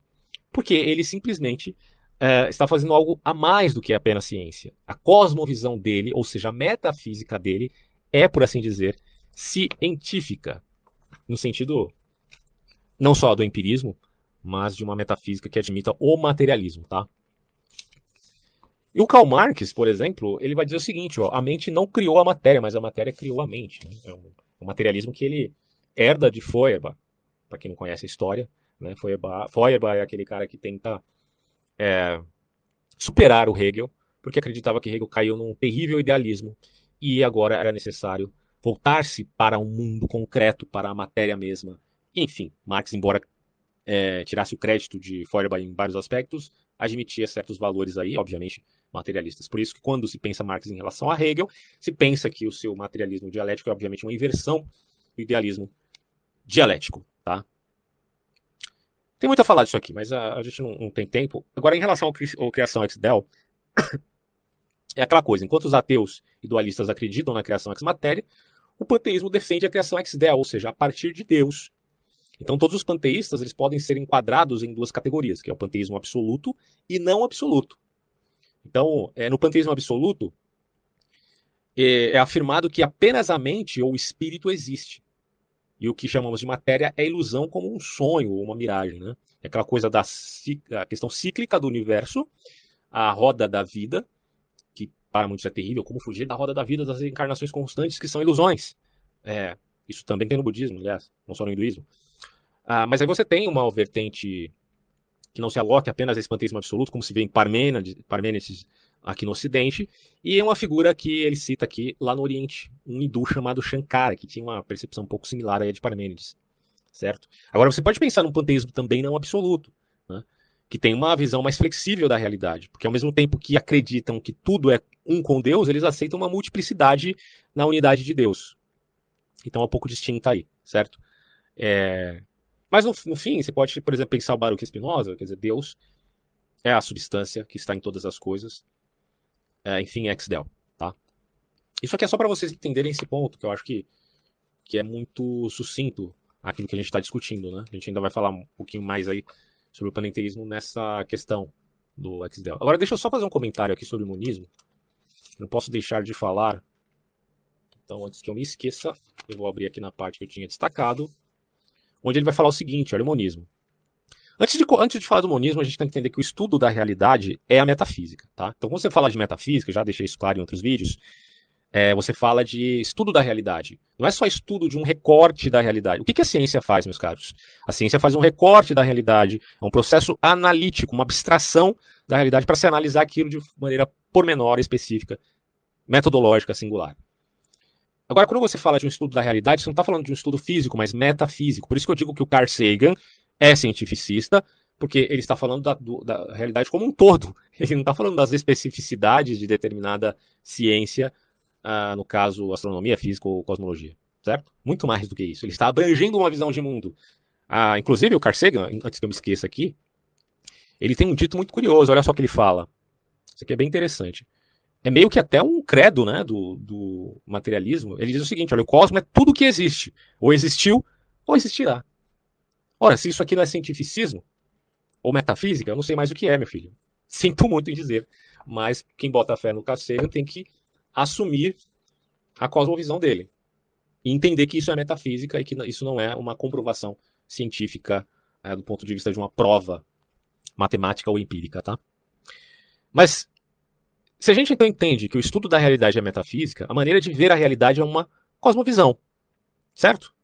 porque ele simplesmente uh, está fazendo algo a mais do que apenas ciência. A cosmovisão dele, ou seja, a metafísica dele, é, por assim dizer, científica, no sentido não só do empirismo, mas de uma metafísica que admita o materialismo, tá? E o Karl Marx, por exemplo, ele vai dizer o seguinte: ó, a mente não criou a matéria, mas a matéria criou a mente. Né? É um, um, materialismo que ele herda de Feuerbach, para quem não conhece a história. Né? Feuerbach, Feuerbach é aquele cara que tenta é, superar o Hegel, porque acreditava que Hegel caiu num terrível idealismo e agora era necessário voltar-se para um mundo concreto, para a matéria mesma. Enfim, Marx, embora é, tirasse o crédito de Feuerbach em vários aspectos, admitia certos valores aí, obviamente, materialistas. Por isso que quando se pensa Marx em relação a Hegel, se pensa que o seu materialismo dialético é obviamente uma inversão do idealismo dialético, tá? Tem muito a falar disso aqui, mas a, a gente não, não, tem tempo. Agora, em relação ao, ao criação ex-del, (coughs) é aquela coisa, enquanto os ateus e dualistas acreditam na criação ex-matéria, o panteísmo defende a criação ex-del, ou seja, a partir de Deus. Então, todos os panteístas eles podem ser enquadrados em duas categorias, que é o panteísmo absoluto e não absoluto. Então, é, no panteísmo absoluto, é, é afirmado que apenas a mente ou o espírito existe. E o que chamamos de matéria é ilusão como um sonho ou uma miragem. Né? É aquela coisa da questão cíclica do universo, a roda da vida, que para muitos é terrível, como fugir da roda da vida das encarnações constantes, que são ilusões. É, isso também tem no budismo, aliás, não só no hinduísmo. Ah, mas aí você tem uma vertente que não se aloque apenas a esse panteísmo absoluto, como se vê em Parmênides, Parmênides aqui no Ocidente, e é uma figura que ele cita aqui lá no Oriente, um hindu chamado Shankara, que tinha uma percepção um pouco similar à de Parmênides, certo? Agora você pode pensar num panteísmo também não absoluto, né? que tem uma visão mais flexível da realidade, porque ao mesmo tempo que acreditam que tudo é um com Deus, eles aceitam uma multiplicidade na unidade de Deus. Então é um pouco distinta aí, certo? É... Mas no, no, fim, você pode, por exemplo, pensar o Baruch Spinoza, quer dizer, Deus é a substância que está em todas as coisas, é, enfim, ex-del, tá? Isso aqui é só para vocês entenderem esse ponto, que eu acho que, que é muito sucinto aquilo que a gente está discutindo, né? A gente ainda vai falar um pouquinho mais aí sobre o panenteísmo nessa questão do ex-del. Agora, deixa eu só fazer um comentário aqui sobre o monismo. Não posso deixar de falar. Então, antes que eu me esqueça, eu vou abrir aqui na parte que eu tinha destacado onde ele vai falar o seguinte: olha, o monismo. Antes de, antes de falar do monismo, a gente tem que entender que o estudo da realidade é a metafísica. Tá? Então, quando você fala de metafísica, já deixei isso claro em outros vídeos, é, você fala de estudo da realidade. Não é só estudo de um recorte da realidade. O que, que a ciência faz, meus caros? A ciência faz um recorte da realidade, é um processo analítico, uma abstração da realidade para se analisar aquilo de maneira pormenor, específica, metodológica, singular. Agora, quando você fala de um estudo da realidade, você não está falando de um estudo físico, mas metafísico. Por isso que eu digo que o Carl Sagan é cientificista, porque ele está falando da, do, da realidade como um todo. (laughs) Ele não está falando das especificidades de determinada ciência, ah, no caso, astronomia, física ou cosmologia. Certo? Muito mais do que isso. Ele está abrangendo uma visão de mundo. Ah, inclusive, o Carl Sagan, antes que eu me esqueça aqui, ele tem um dito muito curioso. Olha só o que ele fala. Isso aqui é bem interessante é meio que até um credo né, do, do materialismo. Ele diz o seguinte: olha, o cosmos é tudo que existe. Ou existiu, ou existirá. Ora, se isso aqui não é cientificismo, ou metafísica, eu não sei mais o que é, meu filho. (laughs) Sinto muito em dizer. Mas quem bota fé no Casseiro tem que assumir a cosmovisão dele. E entender que isso é metafísica e que isso não é uma comprovação científica é, do ponto de vista de uma prova matemática ou empírica, tá? Mas se a gente então entende que o estudo da realidade é metafísica, a maneira de ver a realidade é uma cosmovisão, certo?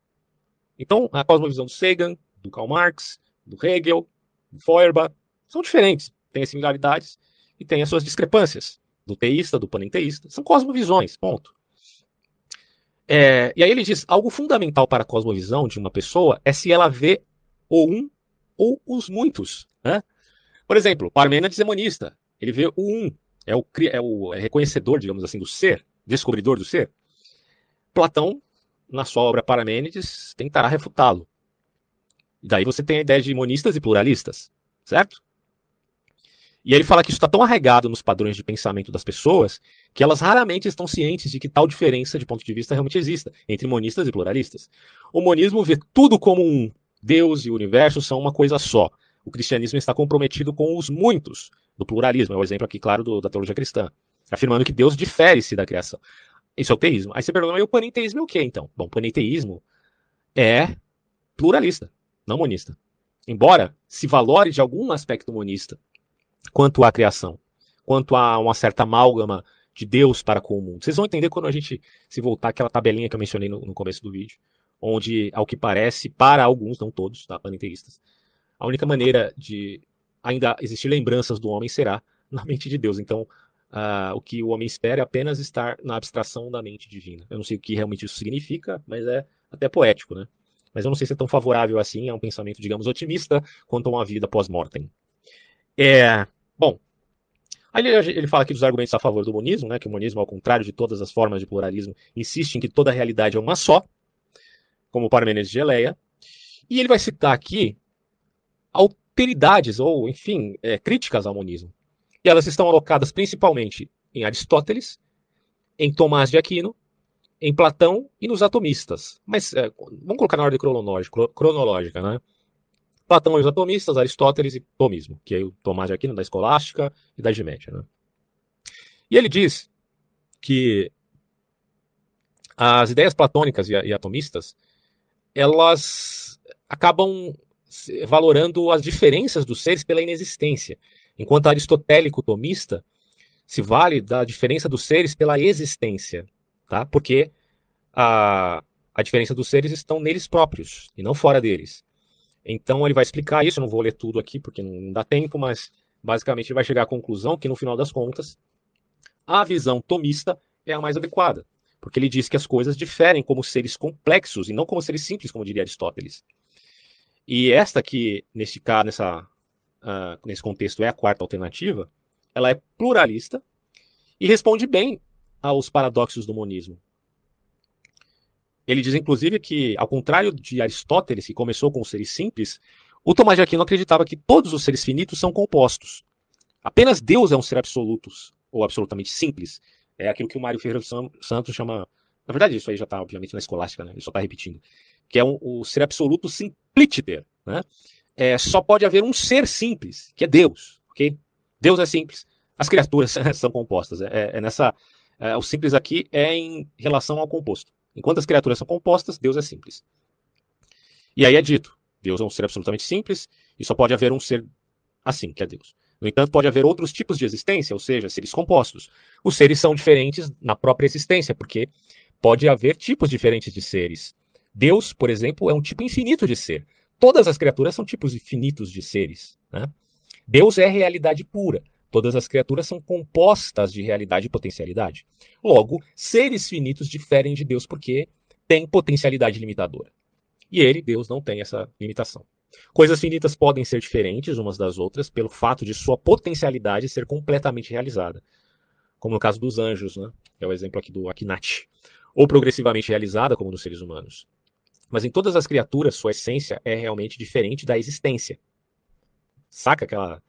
Então, a cosmovisão do Sagan, do Karl Marx, do Hegel, do Feuerbach, são diferentes, têm as similaridades e têm as suas discrepâncias, do teísta, do panenteísta, são cosmovisões, ponto. É, e aí ele diz, algo fundamental para a cosmovisão de uma pessoa é se ela vê o um ou os muitos. Né? Por exemplo, Parmênides é monista, ele vê o um, é o, é o é reconhecedor, digamos assim, do ser, descobridor do ser. Platão, na sua obra Paramênides, tentará refutá-lo. E daí você tem a ideia de monistas e pluralistas, certo? E ele fala que isso está tão arraigado nos padrões de pensamento das pessoas que elas raramente estão cientes de que tal diferença de ponto de vista realmente exista entre monistas e pluralistas. O monismo vê tudo como um. Deus e o universo são uma coisa só. O cristianismo está comprometido com os muitos, do pluralismo, é o exemplo aqui, claro, do, da teologia cristã, afirmando que Deus difere-se da criação. Isso é o teísmo. Aí você pergunta, mas o panenteísmo é o quê, então? Bom, o panenteísmo é pluralista, não monista. Embora se valore de algum aspecto monista quanto à criação, quanto a uma certa amálgama de Deus para com o mundo. Vocês vão entender quando a gente se voltar àquela tabelinha que eu mencionei no, no começo do vídeo, onde, ao que parece, para alguns, não todos, tá, panenteístas, a única maneira de ainda existir lembranças do homem será (laughs) na mente de Deus. Então, uh, o que o homem espera é apenas estar na abstração da mente divina. Eu não sei o que realmente isso significa, mas é até poético, né? Mas eu não sei se é tão favorável assim a um pensamento, digamos, otimista quanto a uma vida pós-mortem. É, bom, Aí ele, fala aqui dos argumentos a favor do monismo, né, que o monismo, ao contrário de todas as formas de pluralismo, insiste em que toda realidade é uma só, como Parmênides de Geleia. E ele vai citar aqui alteridades, ou, enfim, é, críticas ao monismo. E elas estão alocadas principalmente em Aristóteles, em Tomás de Aquino, em Platão e nos atomistas. Mas é, vamos colocar na ordem cronológica, cronológica né? Platão e os atomistas, Aristóteles e Tomismo, que é o Tomás de Aquino da Escolástica e da Idade Né? E ele diz que as ideias platônicas e, e atomistas elas acabam valorando as diferenças dos seres pela inexistência, enquanto aristotélico tomista se vale da diferença dos seres pela existência, tá? Porque a, a diferença dos seres estão neles próprios e não fora deles. Então ele vai explicar isso, eu não vou ler tudo aqui porque não dá tempo, mas basicamente ele vai chegar à conclusão que no final das contas a visão tomista é a mais adequada, porque ele diz que as coisas diferem como seres complexos e não como seres simples, como diria Aristóteles. E esta que nesse caso, nessa, uh, nesse contexto é a quarta alternativa, ela é pluralista e responde bem aos paradoxos do monismo. Ele diz, inclusive, que, ao contrário de Aristóteles, que começou com os seres simples, o Tomás de Aquino acreditava que todos os seres finitos são compostos. Apenas Deus é um ser absoluto, ou absolutamente simples. É aquilo que o Mário Ferreira Santos chama. Na verdade, isso aí já está, obviamente, na escolástica, né? ele só está repetindo. Que é um, o ser absoluto simplíter. Né? É, só pode haver um ser simples, que é Deus. ok? Deus é simples, as criaturas (laughs) são compostas. É, é nessa. É, o simples aqui é em relação ao composto. Enquanto as criaturas são compostas, Deus é simples. E aí é dito: Deus é um ser absolutamente simples e só pode haver um ser assim, que é Deus. No entanto, pode haver outros tipos de existência, ou seja, seres compostos. Os seres são diferentes na própria existência, porque pode haver tipos diferentes de seres. Deus, por exemplo, é um tipo infinito de ser. Todas as criaturas são tipos infinitos de seres. Né? Deus é realidade pura. Todas as criaturas são compostas de realidade e potencialidade. Logo, seres finitos diferem de Deus porque têm potencialidade limitadora. E ele, Deus, não tem essa limitação. Coisas finitas podem ser diferentes umas das outras pelo fato de sua potencialidade ser completamente realizada. Como no caso dos anjos, né? é o exemplo aqui do Akhenaten. Ou progressivamente realizada, como nos seres humanos. Mas em todas as criaturas, sua essência é realmente diferente da existência. Saca aquela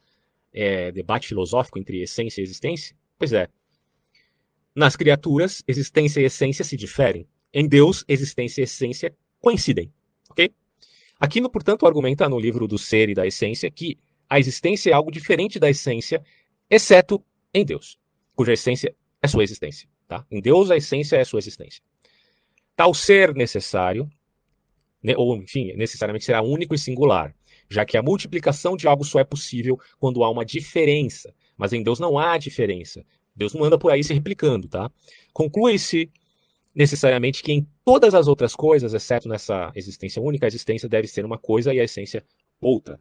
é, debate filosófico entre essência e existência? Pois é. Nas criaturas, existência e essência se diferem. Em Deus, existência e essência coincidem. Ok? Aquino, portanto, argumenta no livro do Ser e da Essência que a existência é algo diferente da essência, exceto em Deus, cuja essência é sua existência. Tá? Em Deus, a essência é sua existência. Tal ser necessário, ou enfim, necessariamente será único e singular, já que a multiplicação de algo só é possível quando há uma diferença. Mas em Deus não há diferença. Deus não anda por aí se replicando, tá? Conclui-se necessariamente que em todas as outras coisas, exceto nessa existência única, a existência deve ser uma coisa e a essência outra.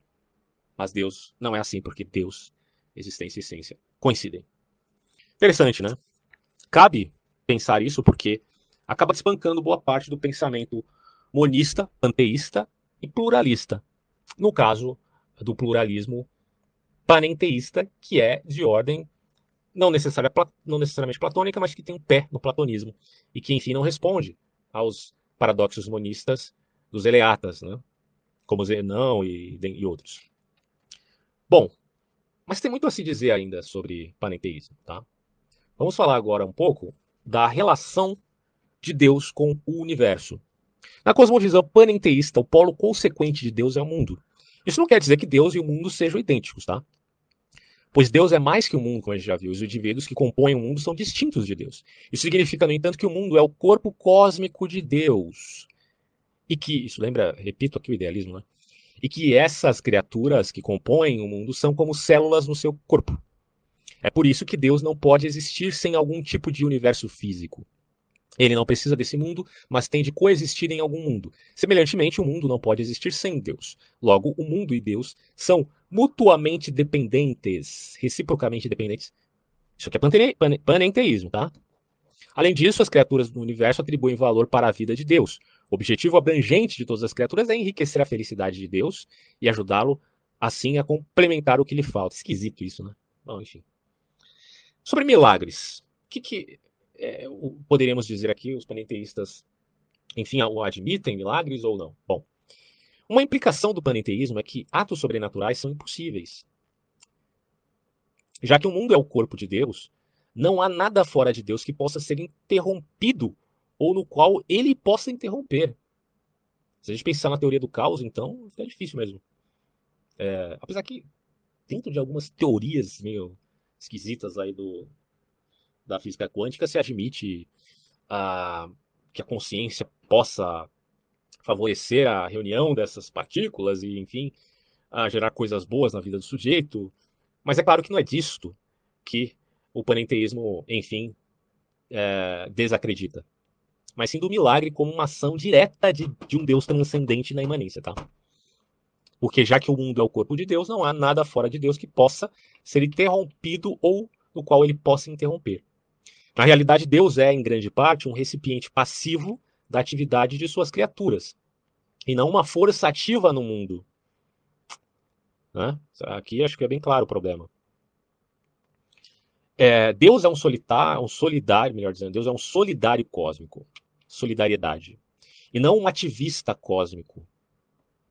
Mas Deus não é assim, porque Deus, existência e essência coincidem. Interessante, né? Cabe pensar isso porque acaba espancando boa parte do pensamento monista, panteísta e pluralista no caso do pluralismo panenteísta, que é de ordem não, necessária, não necessariamente platônica, mas que tem um pé no platonismo, e que, enfim, não responde aos paradoxos monistas dos eleatas, né? como Zenão e, e outros. Bom, mas tem muito a se dizer ainda sobre panenteísmo. Tá? Vamos falar agora um pouco da relação de Deus com o universo. Na cosmovisão panenteísta, o polo consequente de Deus é o mundo. Isso não quer dizer que Deus e o mundo sejam idênticos, tá? Pois Deus é mais que o mundo, como a gente já viu. Os indivíduos que compõem o mundo são distintos de Deus. Isso significa, no entanto, que o mundo é o corpo cósmico de Deus. E que, isso lembra, repito aqui o idealismo, né? E que essas criaturas que compõem o mundo são como células no seu corpo. É por isso que Deus não pode existir sem algum tipo de universo físico. Ele não precisa desse mundo, mas tem de coexistir em algum mundo. Semelhantemente, o mundo não pode existir sem Deus. Logo, o mundo e Deus são mutuamente dependentes, reciprocamente dependentes. Isso aqui é panenteísmo, tá? Além disso, as criaturas do universo atribuem valor para a vida de Deus. O objetivo abrangente de todas as criaturas é enriquecer a felicidade de Deus e ajudá-lo, assim, a complementar o que lhe falta. Esquisito isso, né? Bom, enfim. Sobre milagres. O que, que é, poderíamos dizer aqui, os panenteístas, enfim, admitem milagres ou não? Bom, uma implicação do panenteísmo é que atos sobrenaturais são impossíveis. Já que o mundo é o corpo de Deus, não há nada fora de Deus que possa ser interrompido ou no qual ele possa interromper. Se a gente pensar na teoria do caos, então, fica difícil mesmo. É, apesar que, dentro de algumas teorias meio esquisitas aí do, da física quântica, se admite a, que a consciência possa favorecer a reunião dessas partículas e, enfim, gerar coisas boas na vida do sujeito. Mas é claro que não é disto que o panenteísmo, enfim, é, desacredita. Mas sim do milagre como uma ação direta de, de um Deus transcendente na imanência, tá? Porque já que o mundo é o corpo de Deus, não há nada fora de Deus que possa ser interrompido ou no qual ele possa interromper. Na realidade, Deus é, em grande parte, um recipiente passivo da atividade de suas criaturas, e não uma força ativa no mundo. Né? Aqui acho que é bem claro o problema. É, Deus é um solitário, um solidário, melhor dizendo, Deus é um solidário cósmico, solidariedade, e não um ativista cósmico.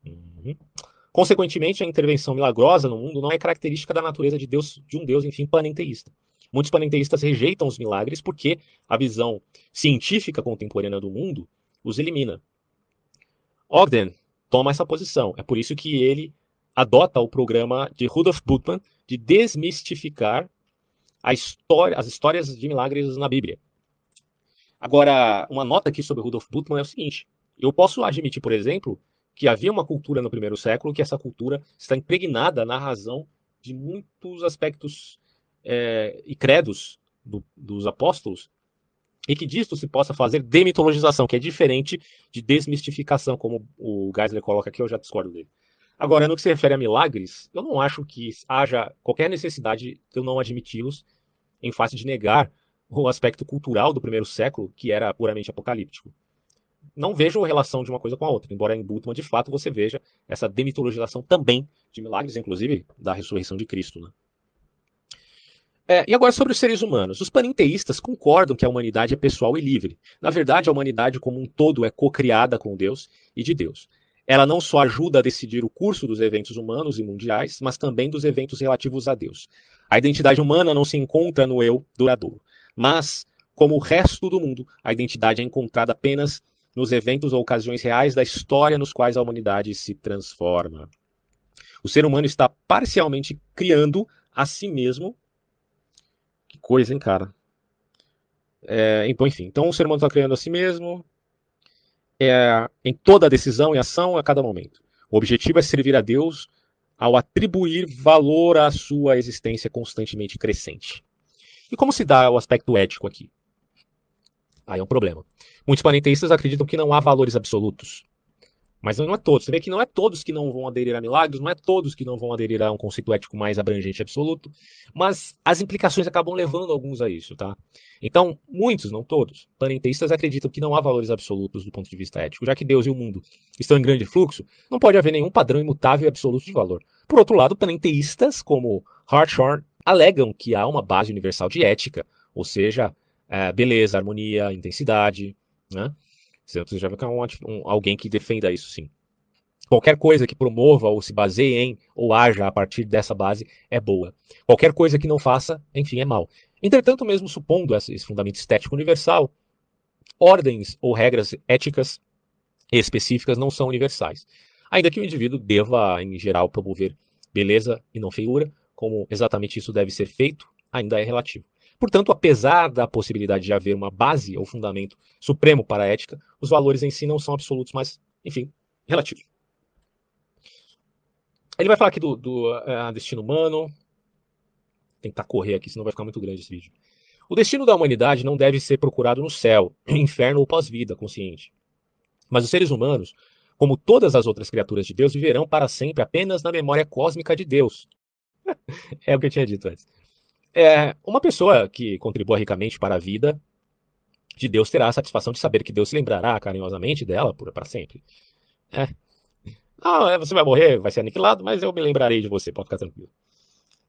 Uhum. Consequentemente, a intervenção milagrosa no mundo não é característica da natureza de Deus, de um Deus, enfim, panenteísta. Muitos panenteístas rejeitam os milagres porque a visão científica contemporânea do mundo os elimina. Ogden toma essa posição. É por isso que ele adota o programa de Rudolf Bultmann de desmistificar história, as histórias de milagres na Bíblia. Agora, uma nota aqui sobre Rudolf Bultmann é o seguinte: eu posso admitir, por exemplo, que havia uma cultura no primeiro século que essa cultura está impregnada na razão de muitos aspectos é, e credos do, dos apóstolos e que disto se possa fazer demitologização, que é diferente de desmistificação, como o Geisler coloca aqui, eu já discordo dele. Agora, no que se refere a milagres, eu não acho que haja qualquer necessidade de eu não admiti-los em face de negar o aspecto cultural do primeiro século, que era puramente apocalíptico. Não vejo relação de uma coisa com a outra, embora em Bultmann, de fato, você veja essa demitologização também de milagres, inclusive da ressurreição de Cristo. Né? É, e agora sobre os seres humanos. Os panenteístas concordam que a humanidade é pessoal e livre. Na verdade, a humanidade como um todo é co-criada com Deus e de Deus ela não só ajuda a decidir o curso dos eventos humanos e mundiais, mas também dos eventos relativos a Deus. A identidade humana não se encontra no eu duradouro, mas, como o resto do mundo, a identidade é encontrada apenas nos eventos ou ocasiões reais da história nos quais a humanidade se transforma. O ser humano está parcialmente criando a si mesmo. Que coisa, hein, cara? É, então, enfim, então o ser humano está criando a si mesmo, é, em toda decisão e ação a cada momento. O objetivo é servir a Deus ao atribuir valor à sua existência constantemente crescente. E como se dá o aspecto ético aqui? Aí é um problema. Muitos panenteístas acreditam que não há valores absolutos. Mas não é todos. Você vê que não é todos que não vão aderir a milagres, não é todos que não vão aderir a um conceito ético mais abrangente absoluto, mas as implicações acabam levando alguns a isso, tá? Então, muitos, não todos, panenteístas acreditam que não há valores absolutos do ponto de vista ético, já que Deus e o mundo estão em grande fluxo, não pode haver nenhum padrão imutável e absoluto de valor. Por outro lado, panenteísas como Hartshorne alegam que há uma base universal de ética, ou seja, é, beleza, harmonia, intensidade, né? Você já vai um, um, alguém que defenda isso, sim. Qualquer coisa que promova ou se baseie em ou haja a partir dessa base é boa. Qualquer coisa que não faça, enfim, é mal. Entretanto, mesmo supondo esse fundamento estético universal, ordens ou regras éticas específicas não são universais. Ainda que o indivíduo deva, em geral, promover beleza e não feiura, como exatamente isso deve ser feito, ainda é relativo. Portanto, apesar da possibilidade de haver uma base ou fundamento supremo para a ética, os valores em si não são absolutos, mas, enfim, relativos. Ele vai falar aqui do, do uh, destino humano. tentar correr aqui, senão vai ficar muito grande esse vídeo. O destino da humanidade não deve ser procurado no céu, (clears throat) inferno ou pós-vida consciente. Mas os seres humanos, como todas as outras criaturas de Deus, viverão para sempre apenas na memória cósmica de Deus. (laughs) é o que eu tinha dito antes. É, uma pessoa que contribua ricamente para a vida de Deus terá a satisfação de saber que Deus se lembrará carinhosamente dela para sempre. É. Não, é, você vai morrer, vai ser aniquilado, mas eu me lembrarei de você, pode ficar tranquilo.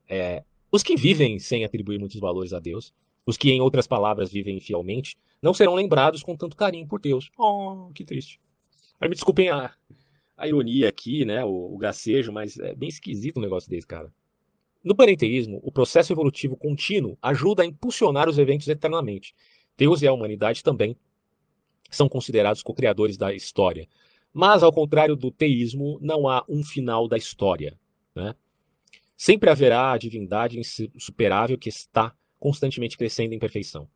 É, os que vivem sem atribuir muitos valores a Deus, os que, em outras palavras, vivem fielmente, não serão lembrados com tanto carinho por Deus. Oh, que triste. Aí me desculpem a, a ironia aqui, né, o, o gracejo, mas é bem esquisito um negócio desse, cara. No panenteísmo, o processo evolutivo contínuo ajuda a impulsionar os eventos eternamente. Deus e a humanidade também são considerados co-criadores da história. Mas, ao contrário do teísmo, não há um final da história. Né? Sempre haverá a divindade insuperável que está constantemente crescendo em perfeição.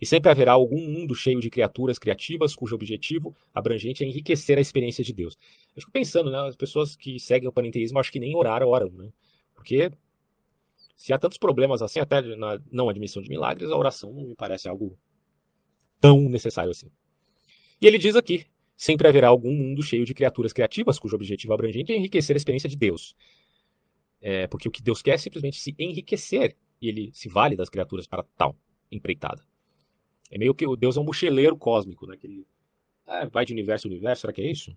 E sempre haverá algum mundo cheio de criaturas criativas cujo objetivo abrangente é enriquecer a experiência de Deus. Eu fico pensando, né, as pessoas que seguem o panenteísmo acho que nem oraram, oram, né? Porque se há tantos problemas assim, até na não admissão de milagres, a oração não me parece algo tão necessário assim. E ele diz aqui: sempre haverá algum mundo cheio de criaturas criativas cujo objetivo abrangente é enriquecer a experiência de Deus. É, porque o que Deus quer é simplesmente se enriquecer e ele se vale das criaturas para tal empreitada. É meio que o Deus é um mochileiro cósmico, né? Que ele é, vai de universo em universo, será que é isso?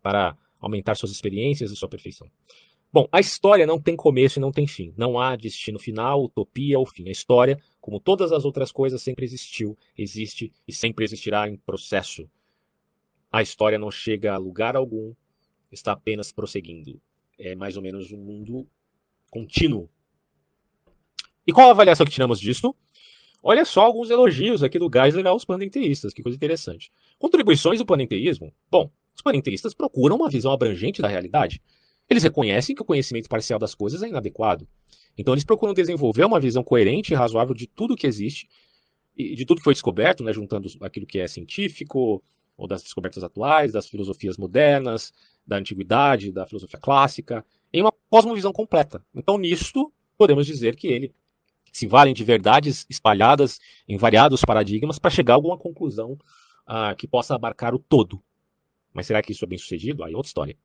Para aumentar suas experiências e sua perfeição. Bom, a história não tem começo e não tem fim. Não há destino final, utopia ou fim. A história, como todas as outras coisas, sempre existiu, existe e sempre existirá em processo. A história não chega a lugar algum, está apenas prosseguindo. É mais ou menos um mundo contínuo. E qual a avaliação que tiramos disso? Olha só alguns elogios aqui do Geisler aos panenteístas, que coisa interessante. Contribuições do panenteísmo? Bom, os panenteístas procuram uma visão abrangente da realidade. Eles reconhecem que o conhecimento parcial das coisas é inadequado. Então eles procuram desenvolver uma visão coerente e razoável de tudo que existe e de tudo que foi descoberto, né, juntando aquilo que é científico, ou das descobertas atuais, das filosofias modernas, da antiguidade, da filosofia clássica, em uma cosmovisão completa. Então, nisto, podemos dizer que ele se valem de verdades espalhadas em variados paradigmas para chegar a alguma conclusão uh, que possa abarcar o todo. Mas será que isso é bem sucedido? Aí é outra história.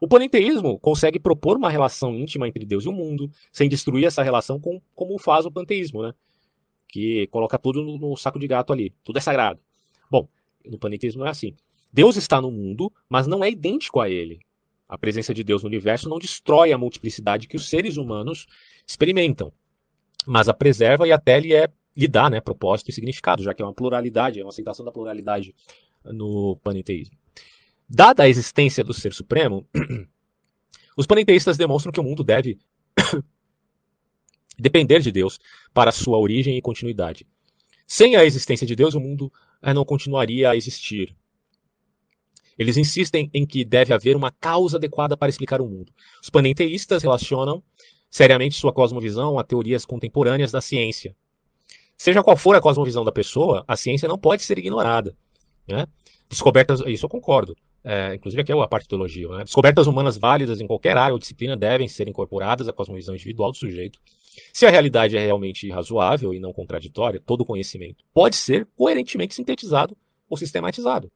O panenteísmo consegue propor uma relação íntima entre Deus e o mundo, sem destruir essa relação com, como faz o panteísmo, né? que coloca tudo no, no saco de gato ali, tudo é sagrado. Bom, no panenteísmo não é assim. Deus está no mundo, mas não é idêntico a ele. A presença de Deus no universo não destrói a multiplicidade que os seres humanos experimentam, mas a preserva e até lhe, é, lhe dá né, propósito e significado, já que é uma pluralidade, é uma aceitação da pluralidade no panenteísmo. Dada a existência do Ser Supremo, (clears throat) os panenteístas demonstram que o mundo deve (coughs) depender de Deus para sua origem e continuidade. Sem a existência de Deus, o mundo eh, não continuaria a existir. Eles insistem em que deve haver uma causa adequada para explicar o mundo. Os panenteístas relacionam seriamente sua cosmovisão a teorias contemporâneas da ciência. Seja qual for a cosmovisão da pessoa, a ciência não pode ser ignorada. Né? Descobertas, isso eu concordo. É, inclusive aqui é a parte do elogio. Né? Descobertas humanas válidas em qualquer área ou disciplina devem ser incorporadas à cosmovisão individual do sujeito. Se a realidade é realmente razoável e não contraditória, todo conhecimento pode ser coerentemente sintetizado ou sistematizado.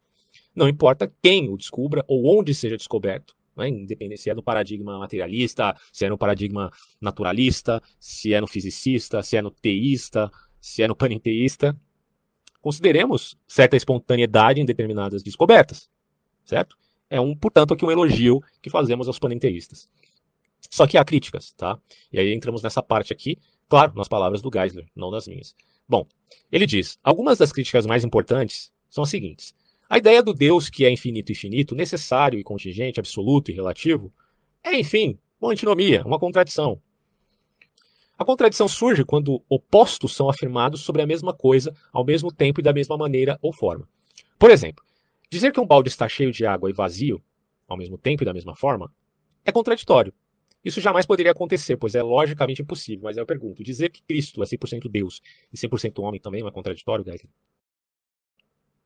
Não importa quem o descubra ou onde seja descoberto, né? independente se é no paradigma materialista, se é no paradigma naturalista, se é no fisicista, se é no teísta, se é no panenteísta. Consideremos certa espontaneidade em determinadas descobertas certo? É um, portanto, aqui um elogio que fazemos aos panenteístas. Só que há críticas, tá? E aí entramos nessa parte aqui, claro, nas palavras do Geisler, não nas minhas. Bom, ele diz: algumas das críticas mais importantes são as seguintes. A ideia do Deus que é infinito e finito, necessário e contingente, absoluto e relativo, é, enfim, uma antinomia, uma contradição. A contradição surge quando opostos são afirmados sobre a mesma coisa ao mesmo tempo e da mesma maneira ou forma. Por exemplo, Dizer que um balde está cheio de água e vazio, ao mesmo tempo e da mesma forma, é contraditório. Isso jamais poderia acontecer, pois é logicamente impossível. Mas eu pergunto, dizer que Cristo é 100% Deus e 100% homem também não é contraditório, Geisler?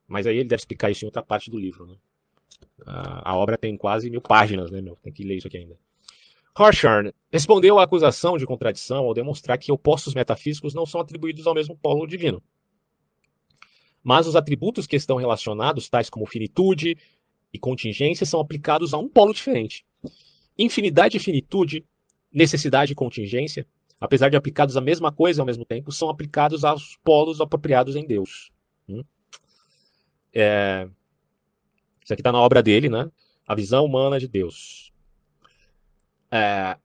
Mas aí ele deve explicar isso em outra parte do livro. Né? A, a obra tem quase mil páginas, né, meu? Tem que ler isso aqui ainda. Harshard respondeu à acusação de contradição ao demonstrar que opostos metafísicos não são atribuídos ao mesmo polo divino. Mas os atributos que estão relacionados, tais como finitude e contingência, são aplicados a um polo diferente. Infinidade e finitude, necessidade e contingência, apesar de aplicados à mesma coisa ao mesmo tempo, são aplicados aos polos apropriados em Deus. Hum? É... Isso aqui está na obra dele, né? A visão humana de Deus. É,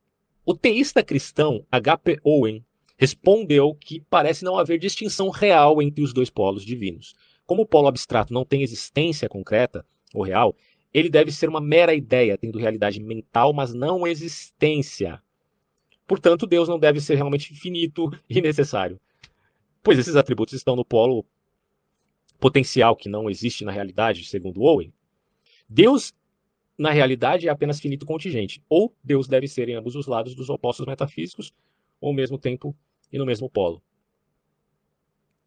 o teísta cristão H.P. Owen respondeu que parece não haver distinção real entre os dois polos divinos. Como o polo abstrato não tem existência concreta ou real, ele deve ser uma mera ideia, tendo realidade mental, mas não existência. Portanto, Deus não deve ser realmente infinito e necessário, pois esses atributos estão no polo potencial que não existe na realidade, segundo Owen. Deus na realidade, é apenas finito contingente. Ou Deus deve ser em ambos os lados dos opostos metafísicos, ou ao mesmo tempo e no mesmo polo.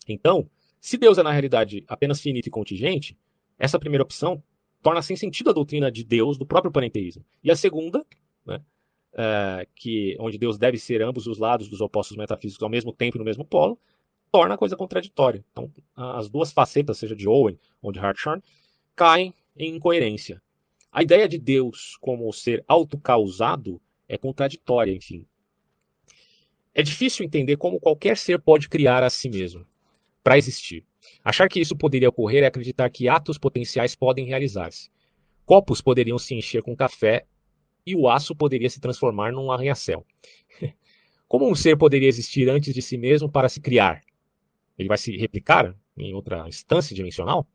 Então, se Deus é na realidade apenas finito e contingente, essa primeira opção torna sem sentido a doutrina de Deus do próprio panenteísmo. E a segunda, né, é, que onde Deus deve ser ambos os lados dos opostos metafísicos ao mesmo tempo e no mesmo polo, torna a coisa contraditória. Então, as duas facetas, seja de Owen ou de Hartshorne, caem em incoerência. A ideia de Deus como ser autocausado é contraditória, enfim. É difícil entender como qualquer ser pode criar a si mesmo, para existir. Achar que isso poderia ocorrer é acreditar que atos potenciais podem realizar-se. Copos poderiam se encher com café e o aço poderia se transformar num arranha-céu. (laughs) Como um ser poderia existir antes de si mesmo para se criar? Ele vai se replicar em outra instância dimensional?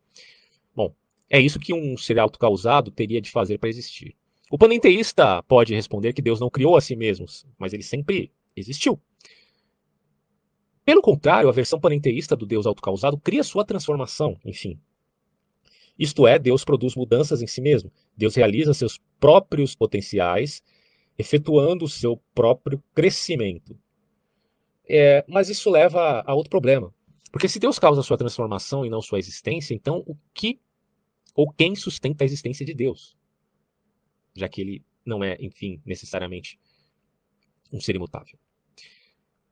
Bom, é isso que um ser autocausado teria de fazer para existir. O panenteísta pode responder que Deus não criou a si mesmo, mas ele sempre existiu. Pelo contrário, a versão panenteísta do Deus autocausado cria sua transformação, enfim. Isto é, Deus produz mudanças em si mesmo. Deus realiza seus próprios potenciais, efetuando o seu próprio crescimento. É, mas isso leva a outro problema. Porque se Deus causa sua transformação e não sua existência, então o que ou quem sustenta a existência de Deus, já que ele não é, enfim, necessariamente um ser imutável.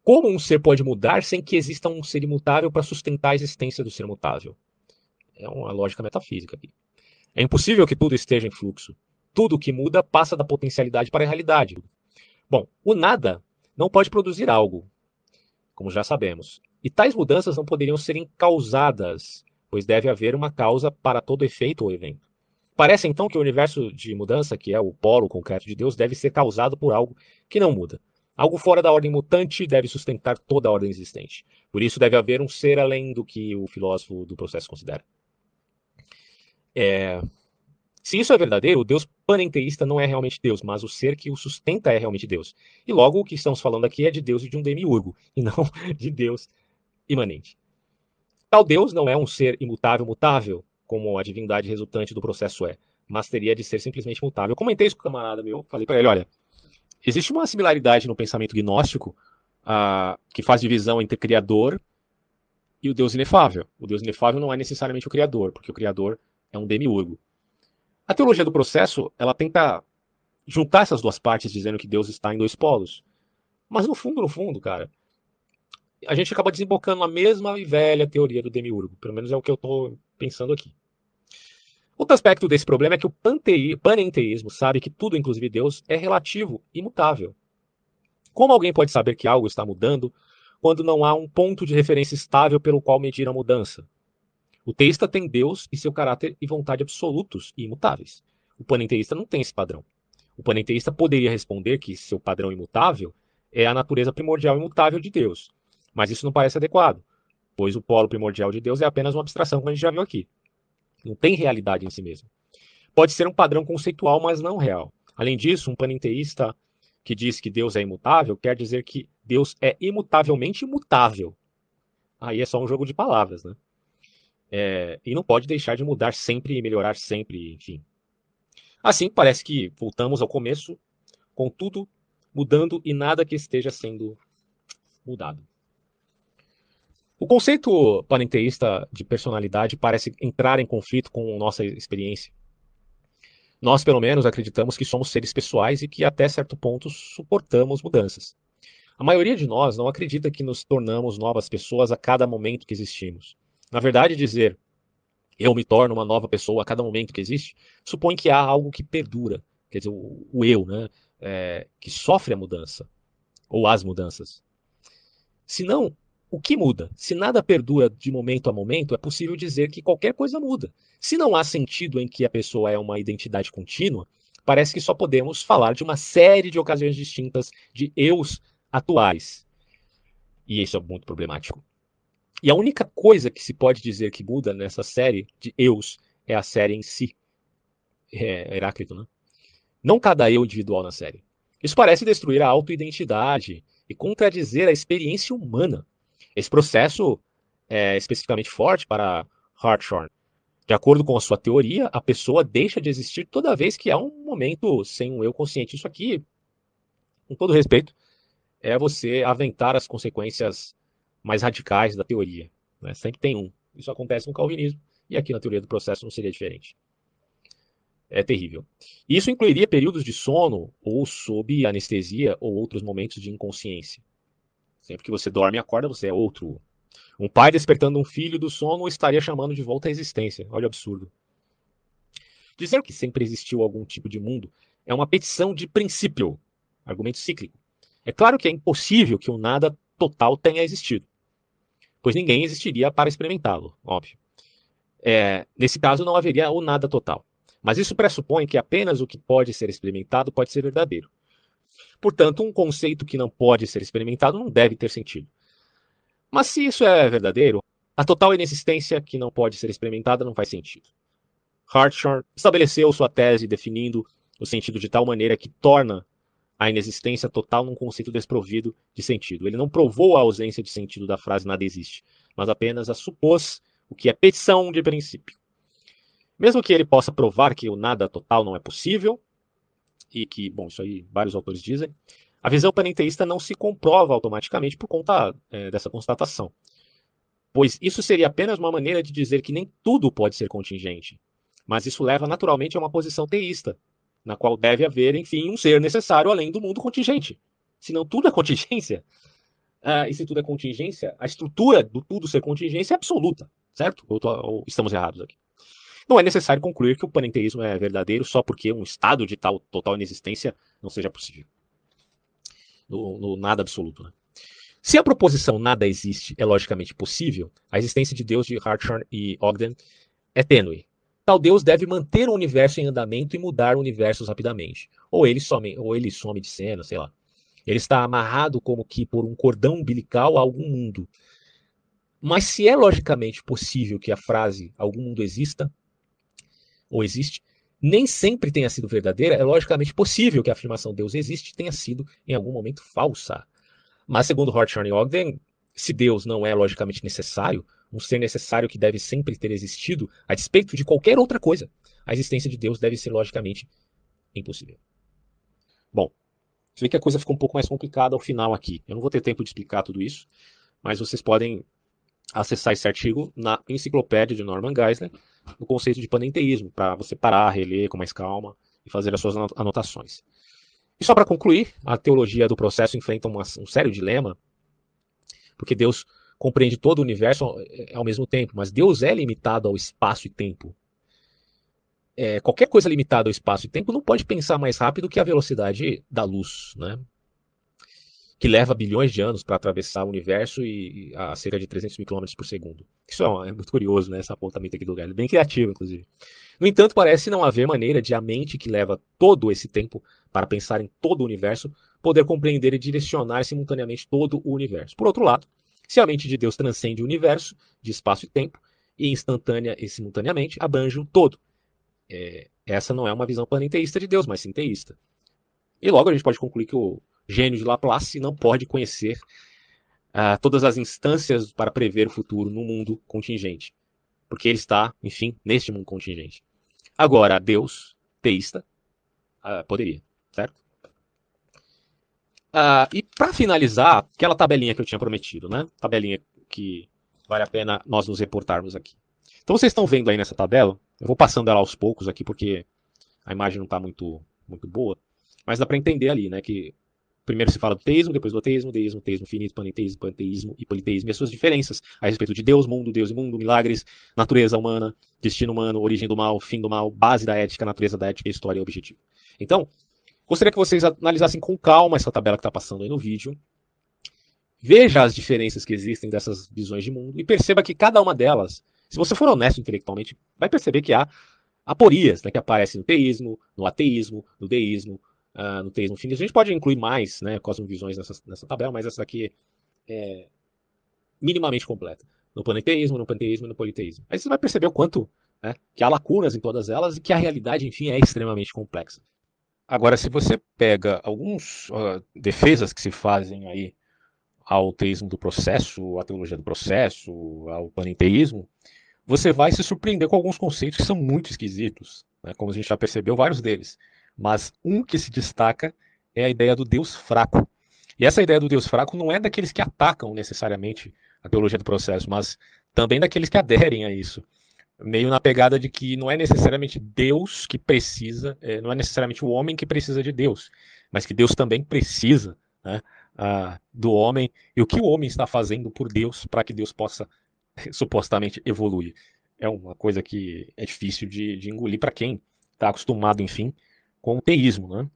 Como um ser pode mudar sem que exista um ser imutável para sustentar a existência do ser mutável? É uma lógica metafísica aqui. É impossível que tudo esteja em fluxo. Tudo que muda passa da potencialidade para a realidade. Bom, o nada não pode produzir algo, como já sabemos. E tais mudanças não poderiam ser causadas pois deve haver uma causa para todo efeito ou evento. Parece então que o universo de mudança, que é o polo concreto de Deus, deve ser causado por algo que não muda. Algo fora da ordem mutante deve sustentar toda a ordem existente. Por isso deve haver um ser além do que o filósofo do processo considera. É... Se isso é verdadeiro, o Deus panenteísta não é realmente Deus, mas o ser que o sustenta é realmente Deus. E logo o que estamos falando aqui é de Deus e de um demiurgo, (laughs) e não de Deus imanente. Tal Deus não é um ser imutável, mutável, como a divindade resultante do processo é, mas teria de ser simplesmente mutável. Eu comentei isso com o camarada meu, falei para ele, olha, existe uma similaridade no pensamento gnóstico uh, que faz divisão entre criador e o Deus inefável. O Deus inefável não é necessariamente o criador, porque o criador é um demiurgo. A teologia do processo, ela tenta juntar essas duas partes dizendo que Deus está em dois polos. Mas no fundo, no fundo, cara, a gente acaba desembocando na mesma e velha teoria do demiurgo. Pelo menos é o que eu estou pensando aqui. Outro aspecto desse problema é que o panenteísmo sabe que tudo, inclusive Deus, é relativo, imutável. Como alguém pode saber que algo está mudando quando não há um ponto de referência estável pelo qual medir a mudança? O teísta tem Deus e seu caráter e vontade absolutos e imutáveis. O panenteísta não tem esse padrão. O panenteísta poderia responder que seu padrão imutável é a natureza primordial e imutável de Deus, mas isso não parece adequado, pois o polo primordial de Deus é apenas uma abstração, como a gente já viu aqui. Não tem realidade em si mesmo. Pode ser um padrão conceitual, mas não real. Além disso, um panenteísta que diz que Deus é imutável quer dizer que Deus é imutavelmente imutável. Aí é só um jogo de palavras, né? É, e não pode deixar de mudar sempre e melhorar sempre, enfim. Assim, parece que voltamos ao começo, com tudo mudando e nada que esteja sendo mudado. O conceito panenteísta de personalidade parece entrar em conflito com nossa experiência. Nós, pelo menos, acreditamos que somos seres pessoais e que até certo ponto suportamos mudanças. A maioria de nós não acredita que nos tornamos novas pessoas a cada momento que existimos. Na verdade, dizer eu me torno uma nova pessoa a cada momento que existe supõe que há algo que perdura, quer dizer, o, o eu, né, é, que sofre a mudança ou as mudanças. Se não, o que muda? Se nada perdura de momento a momento, é possível dizer que qualquer coisa muda. Se não há sentido em que a pessoa é uma identidade contínua, parece que só podemos falar de uma série de ocasiões distintas de eus atuais. E isso é muito problemático. E a única coisa que se pode dizer que muda nessa série de eus é a série em si. É Heráclito, né? Não cada eu individual na série. Isso parece destruir a autoidentidade e contradizer a experiência humana. Esse processo é especificamente forte para Hartshorne. De acordo com a sua teoria, a pessoa deixa de existir toda vez que há um momento sem um eu consciente. Isso aqui, com todo respeito, é você aventar as consequências mais radicais da teoria. Né? Sempre tem um. Isso acontece no calvinismo e aqui na teoria do processo não seria diferente. É terrível. Isso incluiria períodos de sono ou sob anestesia ou outros momentos de inconsciência. Sempre que você dorme e acorda, você é outro. Um pai despertando um filho do sono estaria chamando de volta à existência. Olha o absurdo. Dizer que sempre existiu algum tipo de mundo é uma petição de princípio, argumento cíclico. É claro que é impossível que o nada total tenha existido, pois ninguém existiria para experimentá-lo, óbvio. É, nesse caso, não haveria o nada total. Mas isso pressupõe que apenas o que pode ser experimentado pode ser verdadeiro. Portanto, um conceito que não pode ser experimentado não deve ter sentido. Mas se isso é verdadeiro, a total inexistência que não pode ser experimentada não faz sentido. Hartshorne estabeleceu sua tese definindo o sentido de tal maneira que torna a inexistência total num conceito desprovido de sentido. Ele não provou a ausência de sentido da frase nada existe, mas apenas a supôs o que é petição de princípio. Mesmo que ele possa provar que o nada total não é possível, e que, bom, isso aí vários autores dizem, a visão panenteísta não se comprova automaticamente por conta é, dessa constatação. Pois isso seria apenas uma maneira de dizer que nem tudo pode ser contingente. Mas isso leva naturalmente a uma posição teísta, na qual deve haver, enfim, um ser necessário além do mundo contingente. Senão tudo é contingência. Uh, e se tudo é contingência, a estrutura do tudo ser contingência é absoluta, certo? Ou, tô, ou estamos errados aqui. Não é necessário concluir que o panenteísmo é verdadeiro só porque um estado de tal total inexistência não seja possível. No, no nada absoluto. Né? Se a proposição nada existe é logicamente possível, a existência de Deus de Hartshorne e Ogden é tênue, tal Deus deve manter o universo em andamento e mudar universos rapidamente. Ou ele some, ou ele some de cena, sei lá. Ele está amarrado como que por um cordão umbilical a algum mundo. Mas se é logicamente possível que a frase algum mundo exista, ou existe, nem sempre tenha sido verdadeira, é logicamente possível que a afirmação Deus existe tenha sido em algum momento falsa. Mas segundo Hartshorne e Ogden, se Deus não é logicamente necessário, um ser necessário que deve sempre ter existido, a despeito de qualquer outra coisa. A existência de Deus deve ser logicamente impossível. Bom, você vê que a coisa ficou um pouco mais complicada ao final aqui. Eu não vou ter tempo de explicar tudo isso, mas vocês podem acessar esse artigo na enciclopédia de Norman Geisler, no conceito de panenteísmo, para você parar, reler com mais calma e fazer as suas anotações. E só para concluir, a teologia do processo enfrenta uma, um sério dilema, porque Deus compreende todo o universo é, ao mesmo tempo, mas Deus é limitado ao espaço e tempo. É, qualquer coisa limitada ao espaço e tempo não pode pensar mais rápido que a velocidade da luz, né? Que leva bilhões de anos para atravessar o universo e, e, a cerca de 300 mil quilômetros por segundo. Isso é, é, muito curioso, né, esse apontamento aqui do Galilee, bem criativo, inclusive. No entanto, parece não haver maneira de a mente que leva todo esse tempo para pensar em todo o universo poder compreender e direcionar simultaneamente todo o universo. Por outro lado, se a mente de Deus transcende o universo de espaço e tempo, e instantânea e simultaneamente abrange o todo. É, essa não é uma visão panenteísta de Deus, mas sim teísta. E logo a gente pode concluir que o gênio de Laplace não pode conhecer uh, todas as instâncias para prever o futuro no mundo contingente. Porque ele está, enfim, neste mundo contingente. Agora, Deus, teísta, uh, poderia, certo? Uh, e para finalizar, aquela tabelinha que eu tinha prometido, né? Tabelinha que vale a pena nós nos reportarmos aqui. Então vocês estão vendo aí nessa tabela, eu vou passando ela aos poucos aqui porque a imagem não está muito, muito boa, mas dá para entender ali, né, que primeiro se fala do teísmo, depois do ateísmo, deísmo, teísmo finito, panenteísmo, panteísmo e politeísmo, e as suas diferenças a respeito de Deus, mundo, Deus e mundo, milagres, natureza humana, destino humano, origem do mal, fim do mal, base da ética, natureza da ética, história e objetivo. Então, gostaria que vocês analisassem com calma essa tabela que está passando aí no vídeo, veja as diferenças que existem dessas visões de mundo e perceba que cada uma delas, se você for honesto intelectualmente, vai perceber que há aporias né, que aparecem no teísmo, no ateísmo, no deísmo, uh, no teísmo finismo. A gente pode incluir mais né, cosmovisões nessa, nessa tabela, mas essa daqui é minimamente completa. No panenteísmo, no panteísmo e no politeísmo. Aí você vai perceber o quanto né, que há lacunas em todas elas e que a realidade, enfim, é extremamente complexa. Agora, se você pega algumas uh, defesas que se fazem aí ao teísmo do processo, à teologia do processo, ao panenteísmo, você vai se surpreender com alguns conceitos que são muito esquisitos, né? como a gente já percebeu, vários deles. Mas um que se destaca é a ideia do Deus fraco. E essa ideia do Deus fraco não é daqueles que atacam necessariamente a teologia do processo, mas também daqueles que aderem a isso. Meio na pegada de que não é necessariamente Deus que precisa, é, não é necessariamente o homem que precisa de Deus, mas que Deus também precisa né, do homem e o que o homem está fazendo por Deus para que Deus possa supostamente evoluir. É uma coisa que é difícil de, de engolir para quem está acostumado, enfim, com o teísmo. Né?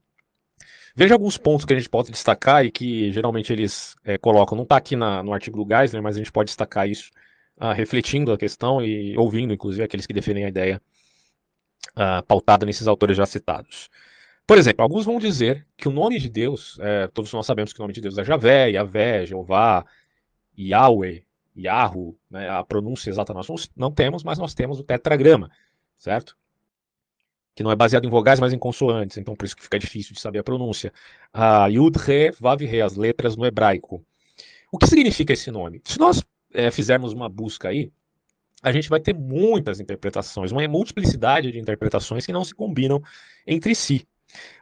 Veja alguns pontos que a gente pode destacar e que geralmente eles é, colocam. Não está aqui na, no artigo do Geisler, mas a gente pode destacar isso ah, refletindo a questão e ouvindo, inclusive, aqueles que defendem a ideia ah, pautada nesses autores já citados. Por exemplo, alguns vão dizer que o nome de Deus, é, todos nós sabemos que o nome de Deus é Javé, Yavé, Jeová, Yahweh, Yahu, né, a pronúncia exata nós não temos, mas nós temos o tetragrama, certo? Que não é baseado em vogais, mas em consoantes, então por isso que fica difícil de saber a pronúncia. A Yud, Re, Vav, Re, as letras no hebraico. O que significa esse nome? Se nós é, fizermos uma busca aí, a gente vai ter muitas interpretações, uma multiplicidade de interpretações que não se combinam entre si.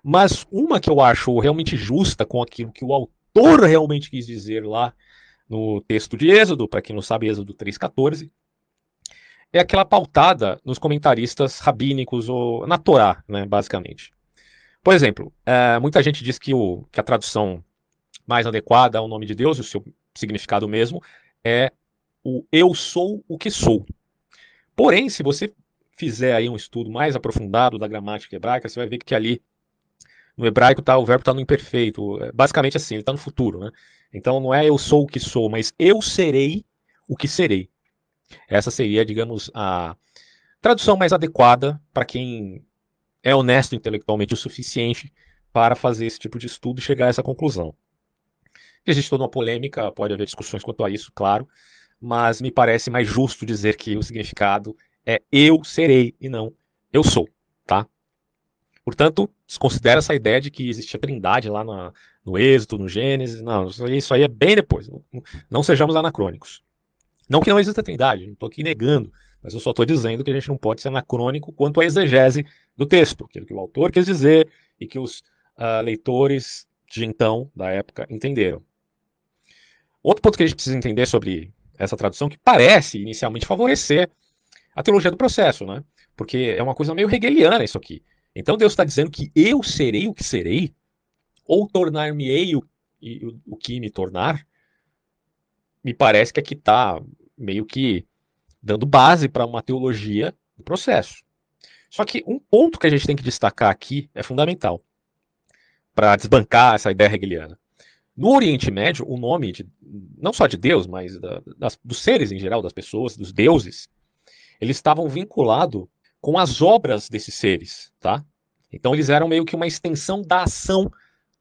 Mas uma que eu acho realmente justa com aquilo que o autor realmente quis dizer lá no texto de Êxodo, para quem não sabe, Êxodo 3,14, é aquela pautada nos comentaristas rabínicos ou na Torá, né, basicamente. Por exemplo, é, muita gente diz que, o, que a tradução mais adequada ao nome de Deus, o seu significado mesmo, é o eu sou o que sou. Porém, se você fizer aí um estudo mais aprofundado da gramática hebraica, você vai ver que ali no hebraico tá, o verbo está no imperfeito. É, basicamente assim, ele está no futuro. Né? Então não é eu sou o que sou, mas eu serei o que serei. Essa seria, digamos, a tradução mais adequada para quem é honesto intelectualmente o suficiente para fazer esse tipo de estudo e chegar a essa conclusão. Existe toda uma polêmica, pode haver discussões quanto a isso, claro, mas me parece mais justo dizer que o significado é eu serei e não eu sou, tá? Portanto, desconsidera essa ideia de que existia trindade lá no, Êxodo, no Gênesis. Não, isso aí é bem depois. Não, não sejamos anacrônicos. Não que não exista trindade, não estou aqui negando, mas eu só estou dizendo que a gente não pode ser anacrônico quanto à exegese do texto, aquilo que o autor quis dizer e que os uh, leitores de então, da época, entenderam. Outro ponto que a gente precisa entender sobre essa tradução, que parece inicialmente favorecer a teologia do processo, né? Porque é uma coisa meio hegeliana isso aqui. Então Deus está dizendo que eu serei o que serei, ou tornar-me-ei o, o, o que me tornar. Me parece que aqui está meio que dando base para uma teologia do processo. Só que um ponto que a gente tem que destacar aqui é fundamental para desbancar essa ideia hegeliana. No Oriente Médio, o nome de, não só de Deus, mas da, das, dos seres em geral, das pessoas, dos deuses, eles estavam vinculados com as obras desses seres, tá? Então eles eram meio que uma extensão da ação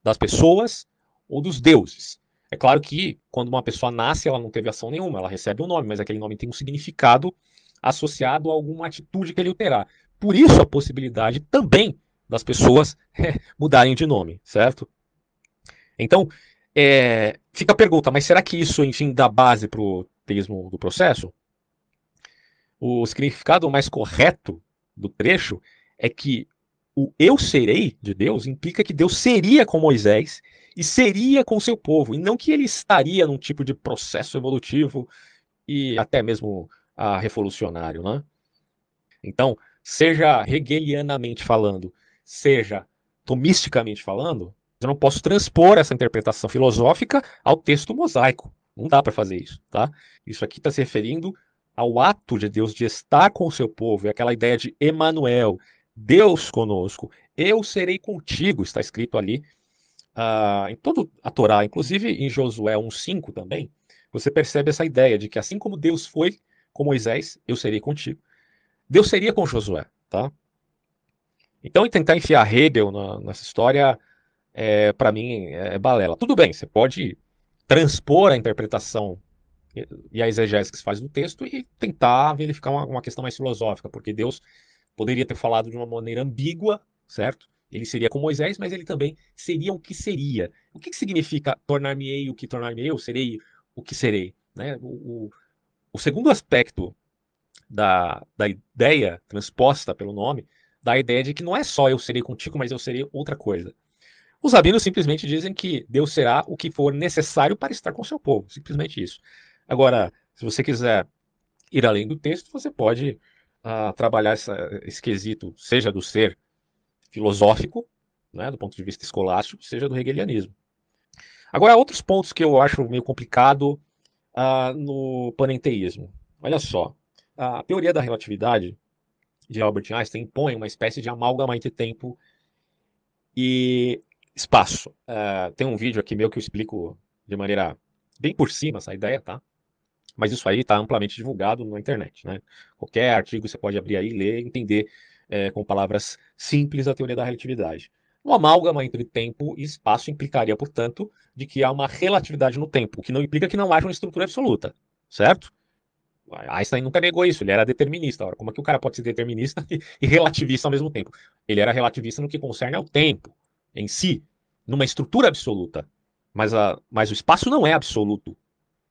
das pessoas ou dos deuses. É claro que quando uma pessoa nasce, ela não teve ação nenhuma, ela recebe um nome, mas aquele nome tem um significado associado a alguma atitude que ele terá. Por isso a possibilidade também das pessoas é, (laughs) mudarem de nome, certo? Então, é, fica a pergunta, mas será que isso, enfim, dá base para o teísmo do processo? O significado mais correto do trecho é que o eu serei de Deus implica que Deus seria com Moisés e seria com seu povo, e não que ele estaria num tipo de processo evolutivo e até mesmo ah, revolucionário. Né? Então, seja hegelianamente falando, seja tomisticamente falando, eu não posso transpor essa interpretação filosófica ao texto mosaico. Não dá para fazer isso, tá? Isso aqui está se referindo ao ato de Deus de estar com o seu povo, é aquela ideia de Emanuel, Deus conosco, eu serei contigo, está escrito ali uh, em toda a Torá, inclusive em Josué 1,5 também, você percebe essa ideia de que assim como Deus foi com Moisés, eu serei contigo. Deus seria com Josué, tá? Então, tentar enfiar Hegel na, nessa história, é, para mim, é balela. Tudo bem, você pode transpor a interpretação e a exegese que se faz do texto e tentar verificar uma, uma questão mais filosófica, porque Deus poderia ter falado de uma maneira ambígua, certo? Ele seria com Moisés, mas ele também seria o que seria. O que, que significa tornar-me-ei o que tornar-me eu? Serei o que serei? Né? O, o, o segundo aspecto da, da ideia transposta pelo nome, da ideia de que não é só eu serei contigo, mas eu serei outra coisa. Os rabinos simplesmente dizem que Deus será o que for necessário para estar com seu povo. Simplesmente isso. Agora, se você quiser ir além do texto, você pode uh, trabalhar essa, esse quesito, seja do ser filosófico, né, do ponto de vista escolástico, seja do hegelianismo. Agora, outros pontos que eu acho meio complicado uh, no panenteísmo. Olha só, a teoria da relatividade de Albert Einstein impõe uma espécie de amálgama entre tempo e espaço. Uh, tem um vídeo aqui meu que eu explico de maneira bem por cima essa ideia, tá? Mas isso aí está amplamente divulgado na internet, né? Qualquer artigo você pode abrir aí, ler e entender é, com palavras simples a teoria da relatividade. Uma amálgama entre tempo e espaço implicaria, portanto, de que há uma relatividade no tempo, o que não implica que não haja uma estrutura absoluta, certo? Einstein nunca negou isso, ele era determinista. Ora, como é que o cara pode ser determinista (laughs) e relativista ao mesmo tempo? Ele era relativista no que concerne ao tempo em si, numa estrutura absoluta. Mas, a, mas o espaço não é absoluto,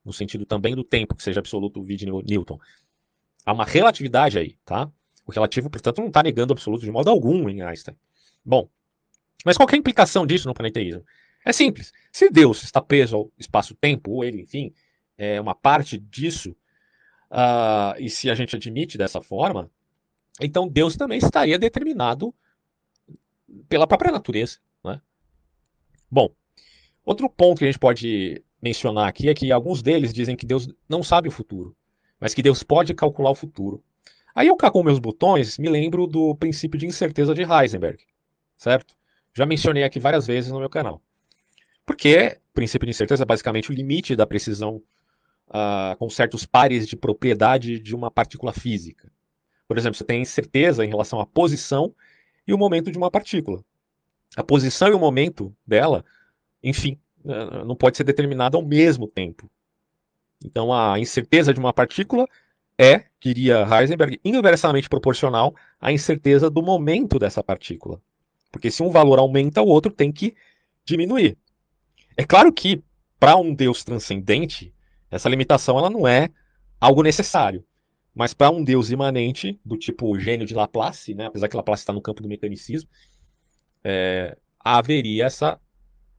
no sentido também do tempo, que seja absoluto, vide Newton. Há uma relatividade aí, tá? O relativo, portanto, não está negando o absoluto de modo algum em Einstein. Bom, mas qual é a implicação disso no planeteísmo? É simples. Se Deus está preso ao espaço-tempo, ou ele, enfim, é uma parte disso, uh, e se a gente admite dessa forma, então Deus também estaria determinado pela própria natureza. Né? Bom, outro ponto que a gente pode mencionar aqui é que alguns deles dizem que Deus não sabe o futuro, mas que Deus pode calcular o futuro. Aí eu cá com meus botões me lembro do princípio de incerteza de Heisenberg, certo? Já mencionei aqui várias vezes no meu canal. Porque o princípio de incerteza é basicamente o limite da precisão uh, com certos pares de propriedade de uma partícula física. Por exemplo, você tem incerteza em relação à posição e o momento de uma partícula. A posição e o momento dela, enfim, não pode ser determinada ao mesmo tempo. Então, a incerteza de uma partícula é, diria Heisenberg, inversamente proporcional à incerteza do momento dessa partícula. Porque se um valor aumenta, o outro tem que diminuir. É claro que, para um Deus transcendente, essa limitação ela não é algo necessário. Mas para um Deus imanente, do tipo gênio de Laplace, né, apesar que Laplace está no campo do mecanicismo, é, haveria essa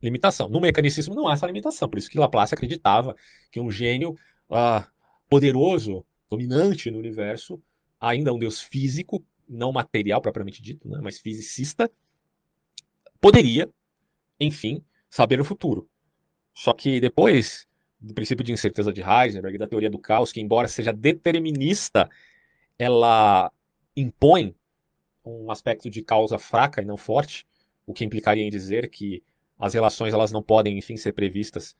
limitação. No mecanicismo não há essa limitação, por isso que Laplace acreditava que um gênio ah, poderoso, dominante no universo, ainda um Deus físico, não material propriamente dito, né, mas fisicista, poderia, enfim, saber o futuro. Só que depois do princípio de incerteza de Heisenberg, da teoria do caos, que embora seja determinista, ela impõe um aspecto de causa fraca e não forte, o que implicaria em dizer que as relações elas não podem, enfim, ser previstas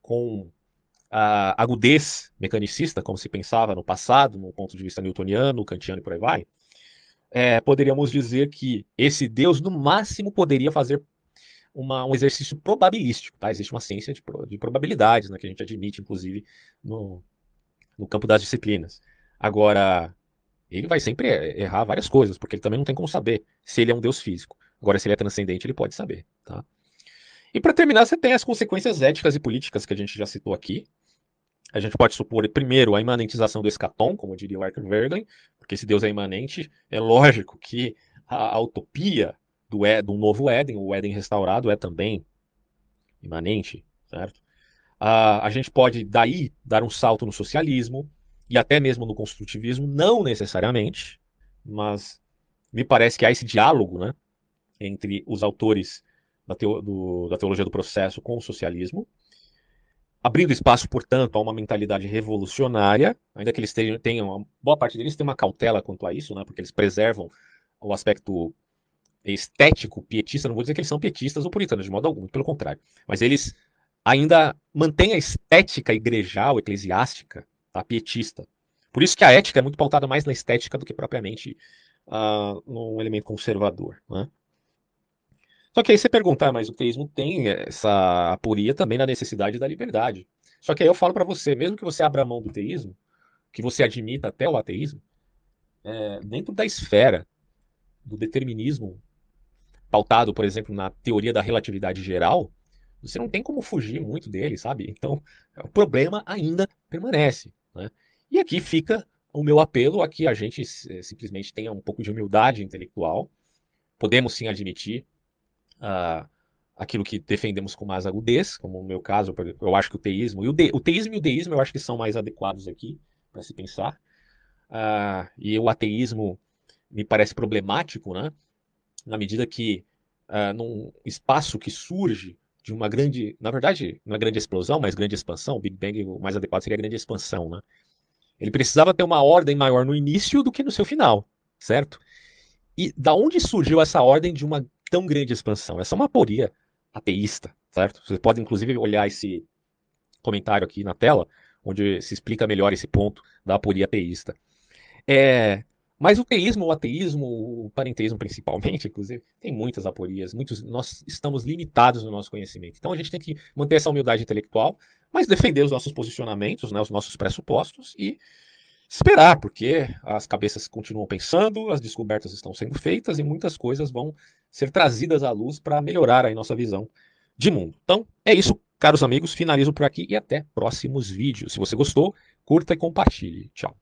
com a agudez mecanicista, como se pensava no passado, no ponto de vista newtoniano, kantiano e por aí vai, é, poderíamos dizer que esse Deus, no máximo, poderia fazer uma, um exercício probabilístico. Tá? Existe uma ciência de, de probabilidades, né, que a gente admite, inclusive, no, no campo das disciplinas. Agora, ele vai sempre errar várias coisas, porque ele também não tem como saber se ele é um Deus físico. Agora, se ele é transcendente, ele pode saber. Tá? E para terminar, você tem as consequências éticas e políticas que a gente já citou aqui. A gente pode supor, primeiro, a imanentização do escatom, como diria o Arthur Vergen, porque se Deus é imanente, é lógico que a, a utopia do, do novo Éden, o Éden restaurado, é também imanente, certo? a gente pode, daí, dar um salto no socialismo e até mesmo no construtivismo, não necessariamente, mas me parece que há esse diálogo, né? entre os autores da, teo, do, da teologia do processo com o socialismo, abrindo espaço, portanto, a uma mentalidade revolucionária, ainda que eles tenham, tenham boa parte deles tem uma cautela quanto a isso, né, porque eles preservam o aspecto estético, pietista, não vou dizer que eles são pietistas ou puritanos, de modo algum, pelo contrário, mas eles ainda mantêm a estética igrejal, eclesiástica, tá, pietista. Por isso que a ética é muito pautada mais na estética do que propriamente uh, num elemento conservador. Né? Só que aí você perguntar, mas o teísmo tem essa aporia também na necessidade da liberdade. Só que aí eu falo para você, mesmo que você abra mão do teísmo, que você admita até o ateísmo, é, dentro da esfera do determinismo pautado, por exemplo, na teoria da relatividade geral, você não tem como fugir muito dele, sabe? Então, o problema ainda permanece. Né? E aqui fica o meu apelo a que a gente simplesmente tenha um pouco de humildade intelectual. Podemos sim admitir uh, aquilo que defendemos com mais agudez, como no meu caso, eu acho que o teísmo, e o, de, o teísmo e o deísmo eu acho que são mais adequados aqui para se pensar. Uh, e o ateísmo me parece problemático, né? Na medida que uh, num espaço que surge de uma grande, na verdade, uma grande explosão, mas grande expansão, o Big Bang o mais adequado seria a grande expansão, né? Ele precisava ter uma ordem maior no início do que no seu final, certo? E da onde surgiu essa ordem de uma tão grande expansão. Essa é uma aporia ateísta, certo? Você pode inclusive olhar esse comentário aqui na tela, onde se explica melhor esse ponto da aporia ateísta. É, mas o teísmo, o ateísmo, o parenteísmo principalmente, (laughs) inclusive, tem muitas aporias, muitos, nós estamos limitados no nosso conhecimento. Então a gente tem que manter essa humildade intelectual, mas defender os nossos posicionamentos, né, os nossos pressupostos e esperar, porque as cabeças continuam pensando, as descobertas estão sendo feitas e muitas coisas vão ser trazidas à luz para melhorar a nossa visão de mundo. Então, é isso, caros amigos. Finalizo por aqui e até próximos vídeos. Se você gostou, curta e compartilhe. Tchau.